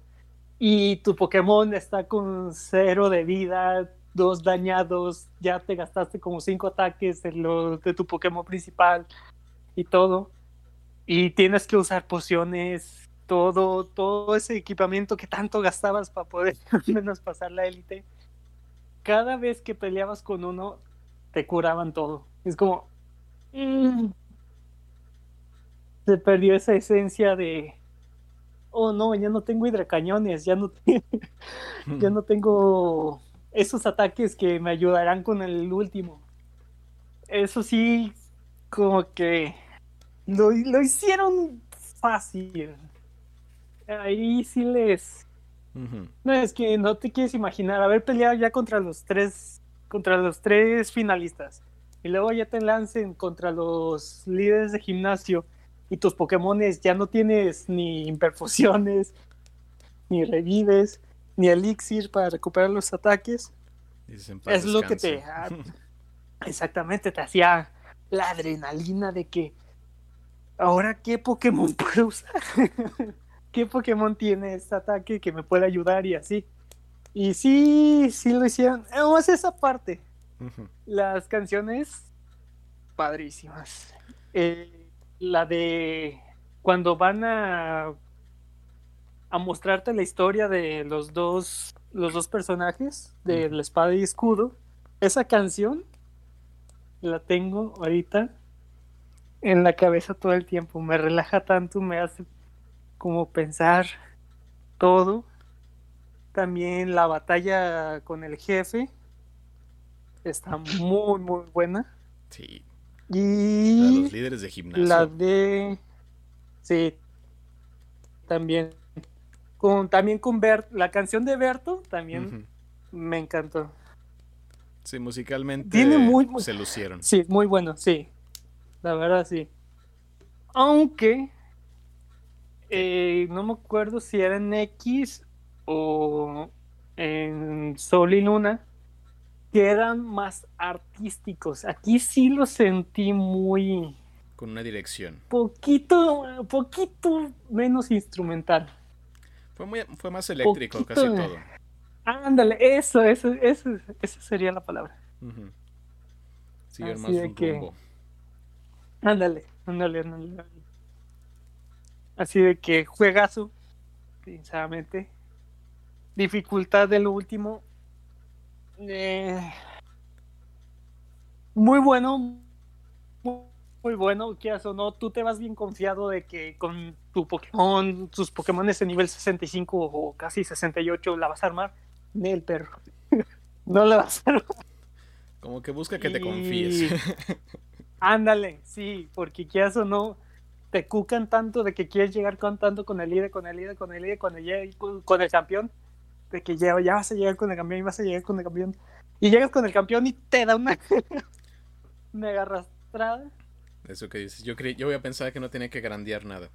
y tu Pokémon está con cero de vida, dos dañados, ya te gastaste como cinco ataques de, lo, de tu Pokémon principal y todo, y tienes que usar pociones, todo, todo ese equipamiento que tanto gastabas para poder al menos pasar la Elite. Cada vez que peleabas con uno, te curaban todo. Es como. mm, se perdió esa esencia de. Oh no, ya no tengo hidracañones, ya no, ya no tengo esos ataques que me ayudarán con el último. Eso sí, como que lo, lo hicieron fácil. Ahí sí les. No, es que no te quieres imaginar haber peleado ya contra los tres, contra los tres finalistas. Y luego ya te lancen contra los líderes de gimnasio y tus Pokémones ya no tienes ni imperfusiones, ni revives, ni elixir para recuperar los ataques. Dicen, "Paz, Es lo que te... descanse". ah, exactamente, te hacía la adrenalina de que ahora qué Pokémon puedo usar. ¿Qué Pokémon tiene este ataque que me puede ayudar y así? Y sí, sí lo hicieron. Vamos esa parte. Las canciones, padrísimas. Eh, la de cuando van a a mostrarte la historia de los dos los dos personajes de la espada y escudo. Esa canción la tengo ahorita en la cabeza todo el tiempo. Me relaja tanto, me hace como pensar todo. También la batalla con el jefe está muy, muy buena. Sí. Y La de los líderes de gimnasio. la de... Sí, también. Con, también con Bert, la canción de Berto también me encantó. Sí, musicalmente Tiene muy- muy- se lucieron. Sí, muy bueno, sí. La verdad, sí. Aunque eh, no me acuerdo si era en X o en Sol y Luna, que eran más artísticos. Aquí sí lo sentí muy Con una dirección. poquito, poquito menos instrumental. Fue, muy, fue más eléctrico Poquito casi todo. Ándale, eso, eso, eso, esa sería la palabra. Ujú. Siguieron Así más de un que-. Ándale, ándale, ándale. Así de que juegazo, sinceramente. Dificultad de lo último. eh, muy bueno. Muy, muy bueno, quieras o no. Tú te vas bien confiado de que con tu Pokémon, tus Pokémon de nivel 65 o casi 68 la vas a armar. Nel perro. no la vas a armar. Como que busca que te confíes. Ándale, sí, porque quieras o no, te cucan tanto de que quieres llegar contando con el líder, con el líder, con el líder, con el, con, con el campeón, de que ya, ya vas a llegar con el campeón y vas a llegar con el campeón. Y llegas con el campeón y te da una mega arrastrada. Eso que dices. Yo, creí, yo voy a pensar que no tenía que grandear nada.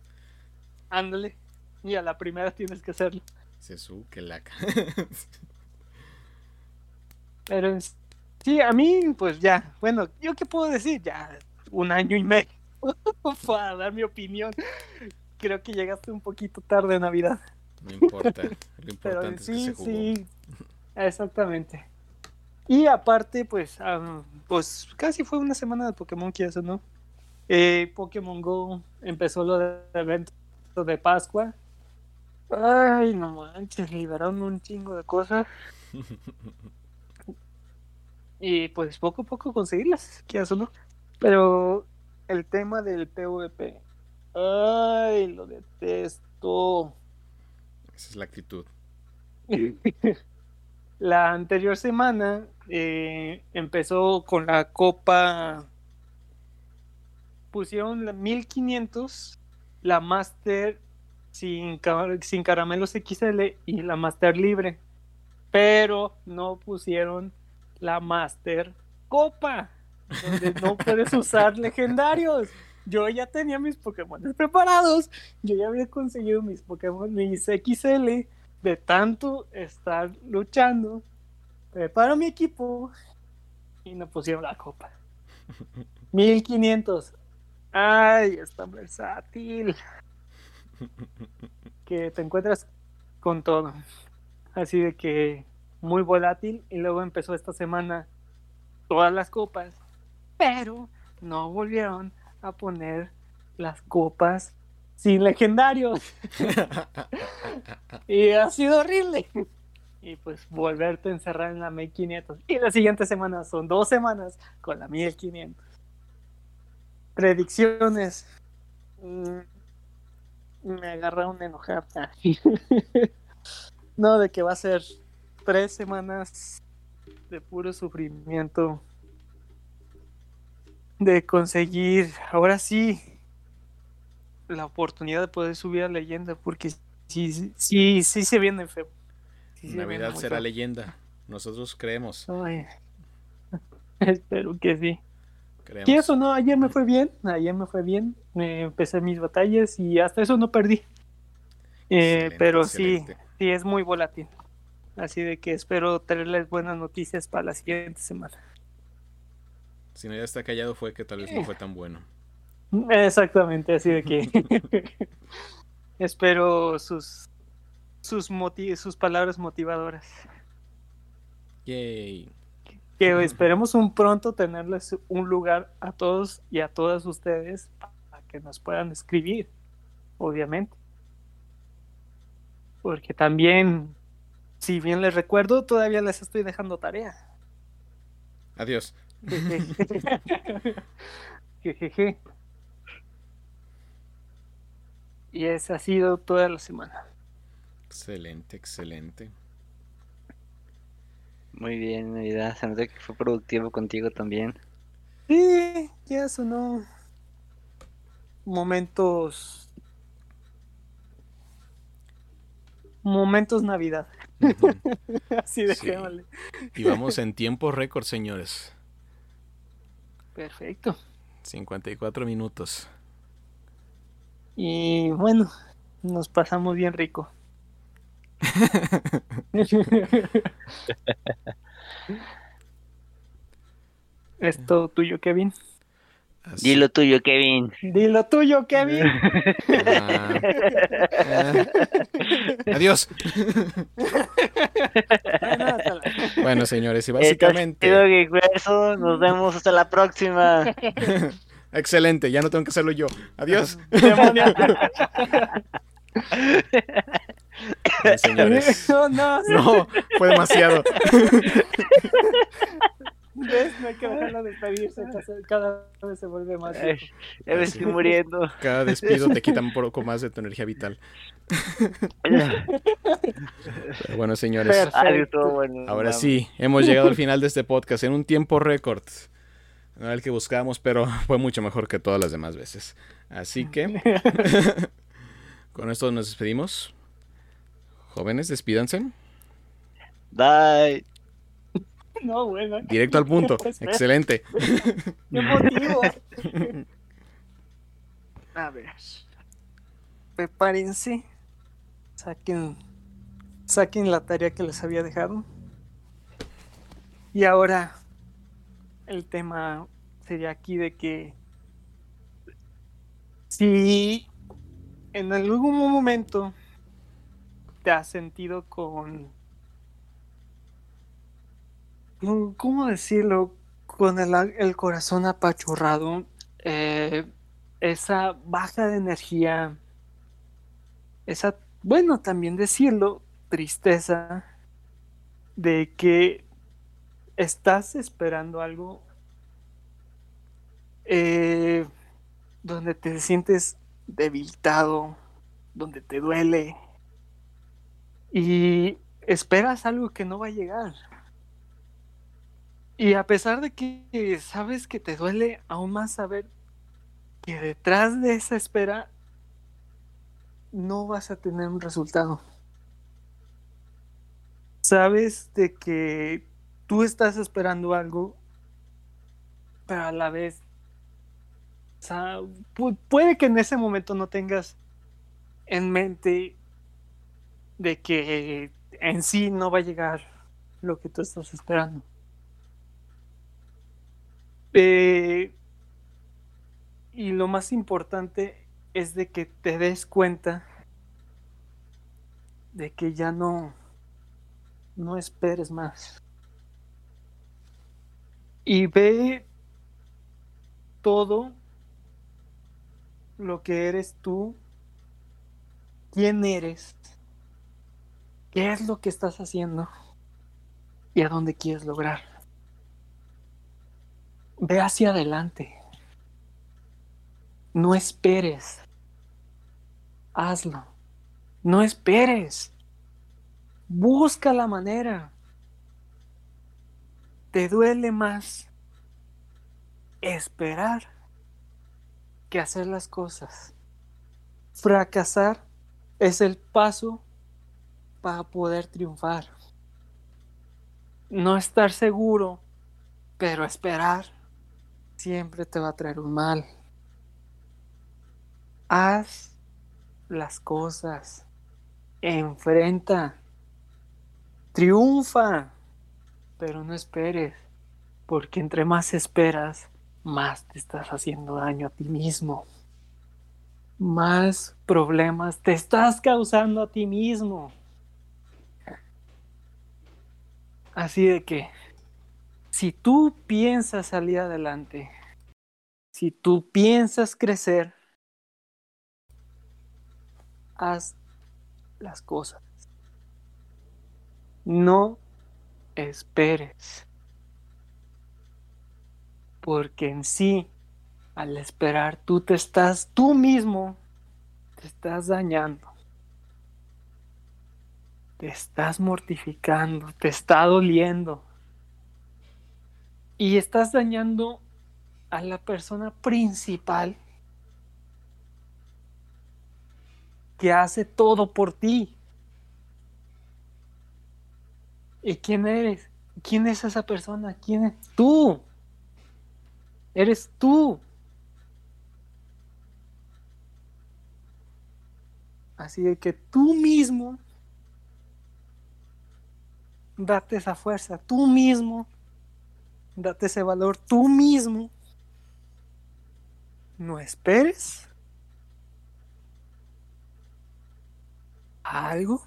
Ándale. Y a la primera tienes que hacerlo. Sesu, que laca. Pero sí, a mí, pues ya, bueno, ¿yo qué puedo decir? Ya, un año y medio para dar mi opinión. Creo que llegaste un poquito tarde Navidad. No importa. Lo Pero importante que sí, se jugó. sí, exactamente. Y aparte, pues, ah, pues casi fue una semana de Pokémon, que eso, ¿no? Eh, Pokémon Go empezó lo de evento de Pascua. Ay, no manches, liberaron un chingo de cosas. Y pues poco a poco conseguirlas, que eso, ¿no? Pero el tema del PvP, ay, lo detesto. Esa es la actitud. La anterior semana eh, empezó con la copa. Pusieron la 1500, la Master sin, ca- sin caramelos XL y la Master libre. Pero no pusieron la Master Copa, donde no puedes usar legendarios. Yo ya tenía mis Pokémon preparados. Yo ya había conseguido mis Pokémon, mis XL de tanto estar luchando, preparo mi equipo y no pusieron la copa. 1500. Ay, es tan versátil. Que te encuentras con todo. Así de que muy volátil. Y luego empezó esta semana todas las copas. Pero no volvieron a poner las copas sin legendarios. Y ha sido horrible. Y pues volverte a encerrar en la 1500. Y la siguiente semana son dos semanas con la 1500. Predicciones. Mm, Me agarraron enojar. No, de que va a ser tres semanas de puro sufrimiento. De conseguir, ahora sí, la oportunidad de poder subir a leyenda. Porque sí, sí, sí se viene feo. Sí Navidad será feo. leyenda. Nosotros creemos. Ay, espero que sí. creemos. Y eso no, ayer me fue bien, ayer me fue bien, me empecé mis batallas y hasta eso no perdí. Eh, pero excelente. sí, sí es muy volátil. Así de que espero traerles buenas noticias para la siguiente semana. Si no ya está callado fue que tal vez no fue tan bueno. Exactamente, así de que espero sus sus sus palabras motivadoras. Yay. Que esperemos un pronto tenerles un lugar a todos y a todas ustedes para que nos puedan escribir, obviamente. Porque también, si bien les recuerdo, todavía les estoy dejando tarea. Adiós. Jejeje. Y ese ha sido toda la semana. Excelente, excelente. Muy bien, Navidad. Se nota que fue productivo contigo también. Sí, ya sonó. Momentos. Momentos Navidad. Así de Sí. Y vamos en tiempo récord, señores. Perfecto. 54 minutos. Y bueno, nos pasamos bien rico. es todo tuyo, Kevin. Así- Dilo tuyo, Kevin. Dilo tuyo, Kevin. Ah. Adiós. Bueno, señores, y básicamente. Nos vemos hasta la próxima. Excelente, ya no tengo que hacerlo yo. Adiós. Señores. No, no, No, fue demasiado. ¿Ves? No hay que dejarlo despedirse. Cada- vez se vuelve más. Ay. Ya me estoy muriendo. Cada despido te quita un poco más de tu energía vital. Pero bueno, señores, Perfecto. Bueno. ahora sí, hemos llegado al final de este podcast en un tiempo récord. No era el que buscábamos, pero fue mucho mejor que todas las demás veces. Así que, con esto nos despedimos. Jóvenes, despídanse. Bye. No, bueno. Directo al punto. Espera. Excelente. ¡Qué motivo! A ver. Prepárense. Saquen. Saquen la tarea que les había dejado. Y ahora. El tema sería aquí de que. Si en algún momento te has sentido con. ¿Cómo decirlo? Con el, el corazón apachurrado, eh, esa baja de energía, esa, bueno, también decirlo, tristeza de que estás esperando algo eh, donde te sientes debilitado, donde te duele y esperas algo que no va a llegar. Y a pesar de que sabes que te duele, aún más saber que detrás de esa espera no vas a tener un resultado. Sabes de que tú estás esperando algo, pero a la vez o sea, pu- puede que en ese momento no tengas en mente de que en sí no va a llegar lo que tú estás esperando. Eh, y lo más importante es de que te des cuenta de que ya no no esperes más. Y ve todo lo que eres tú, quién eres, qué es lo que estás haciendo y a dónde quieres lograr. Ve hacia adelante. No esperes. Hazlo. No esperes. Busca la manera. Te duele más esperar que hacer las cosas. Fracasar es el paso para poder triunfar. No estar seguro, pero esperar siempre te va a traer un mal. Haz las cosas. Enfrenta. Triunfa. Pero no esperes. Porque entre más esperas, más te estás haciendo daño a ti mismo. Más problemas te estás causando a ti mismo. Así de que, si tú piensas salir adelante, si tú piensas crecer, haz las cosas. No esperes. Porque en sí, al esperar, tú te estás, tú mismo, te estás dañando. Te estás mortificando, te está doliendo. Y estás dañando a la persona principal que hace todo por ti. ¿Y quién eres? ¿Quién es esa persona? ¿Quién es? Tú. Eres tú. Así de que tú mismo date esa fuerza, tú mismo date ese valor, tú mismo. No esperes algo,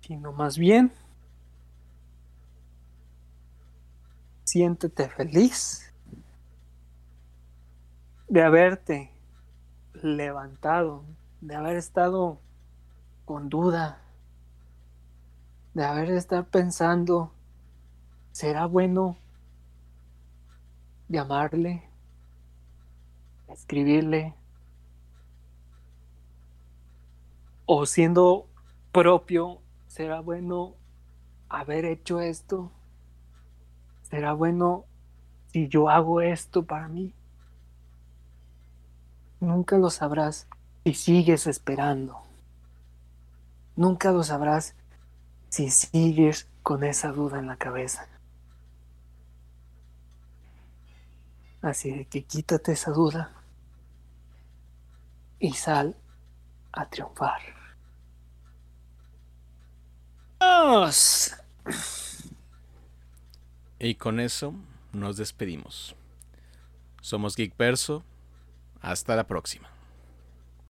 sino más bien siéntete feliz de haberte levantado, de haber estado con duda, de haber estado pensando, ¿será bueno llamarle, escribirle, o siendo propio, será bueno haber hecho esto? ¿Será bueno si yo hago esto para mí? Nunca lo sabrás si sigues esperando. Nunca lo sabrás si sigues con esa duda en la cabeza. Así que quítate esa duda y sal a triunfar. ¡Vamos! Y con eso nos despedimos. Somos Geek Verso. Hasta la próxima.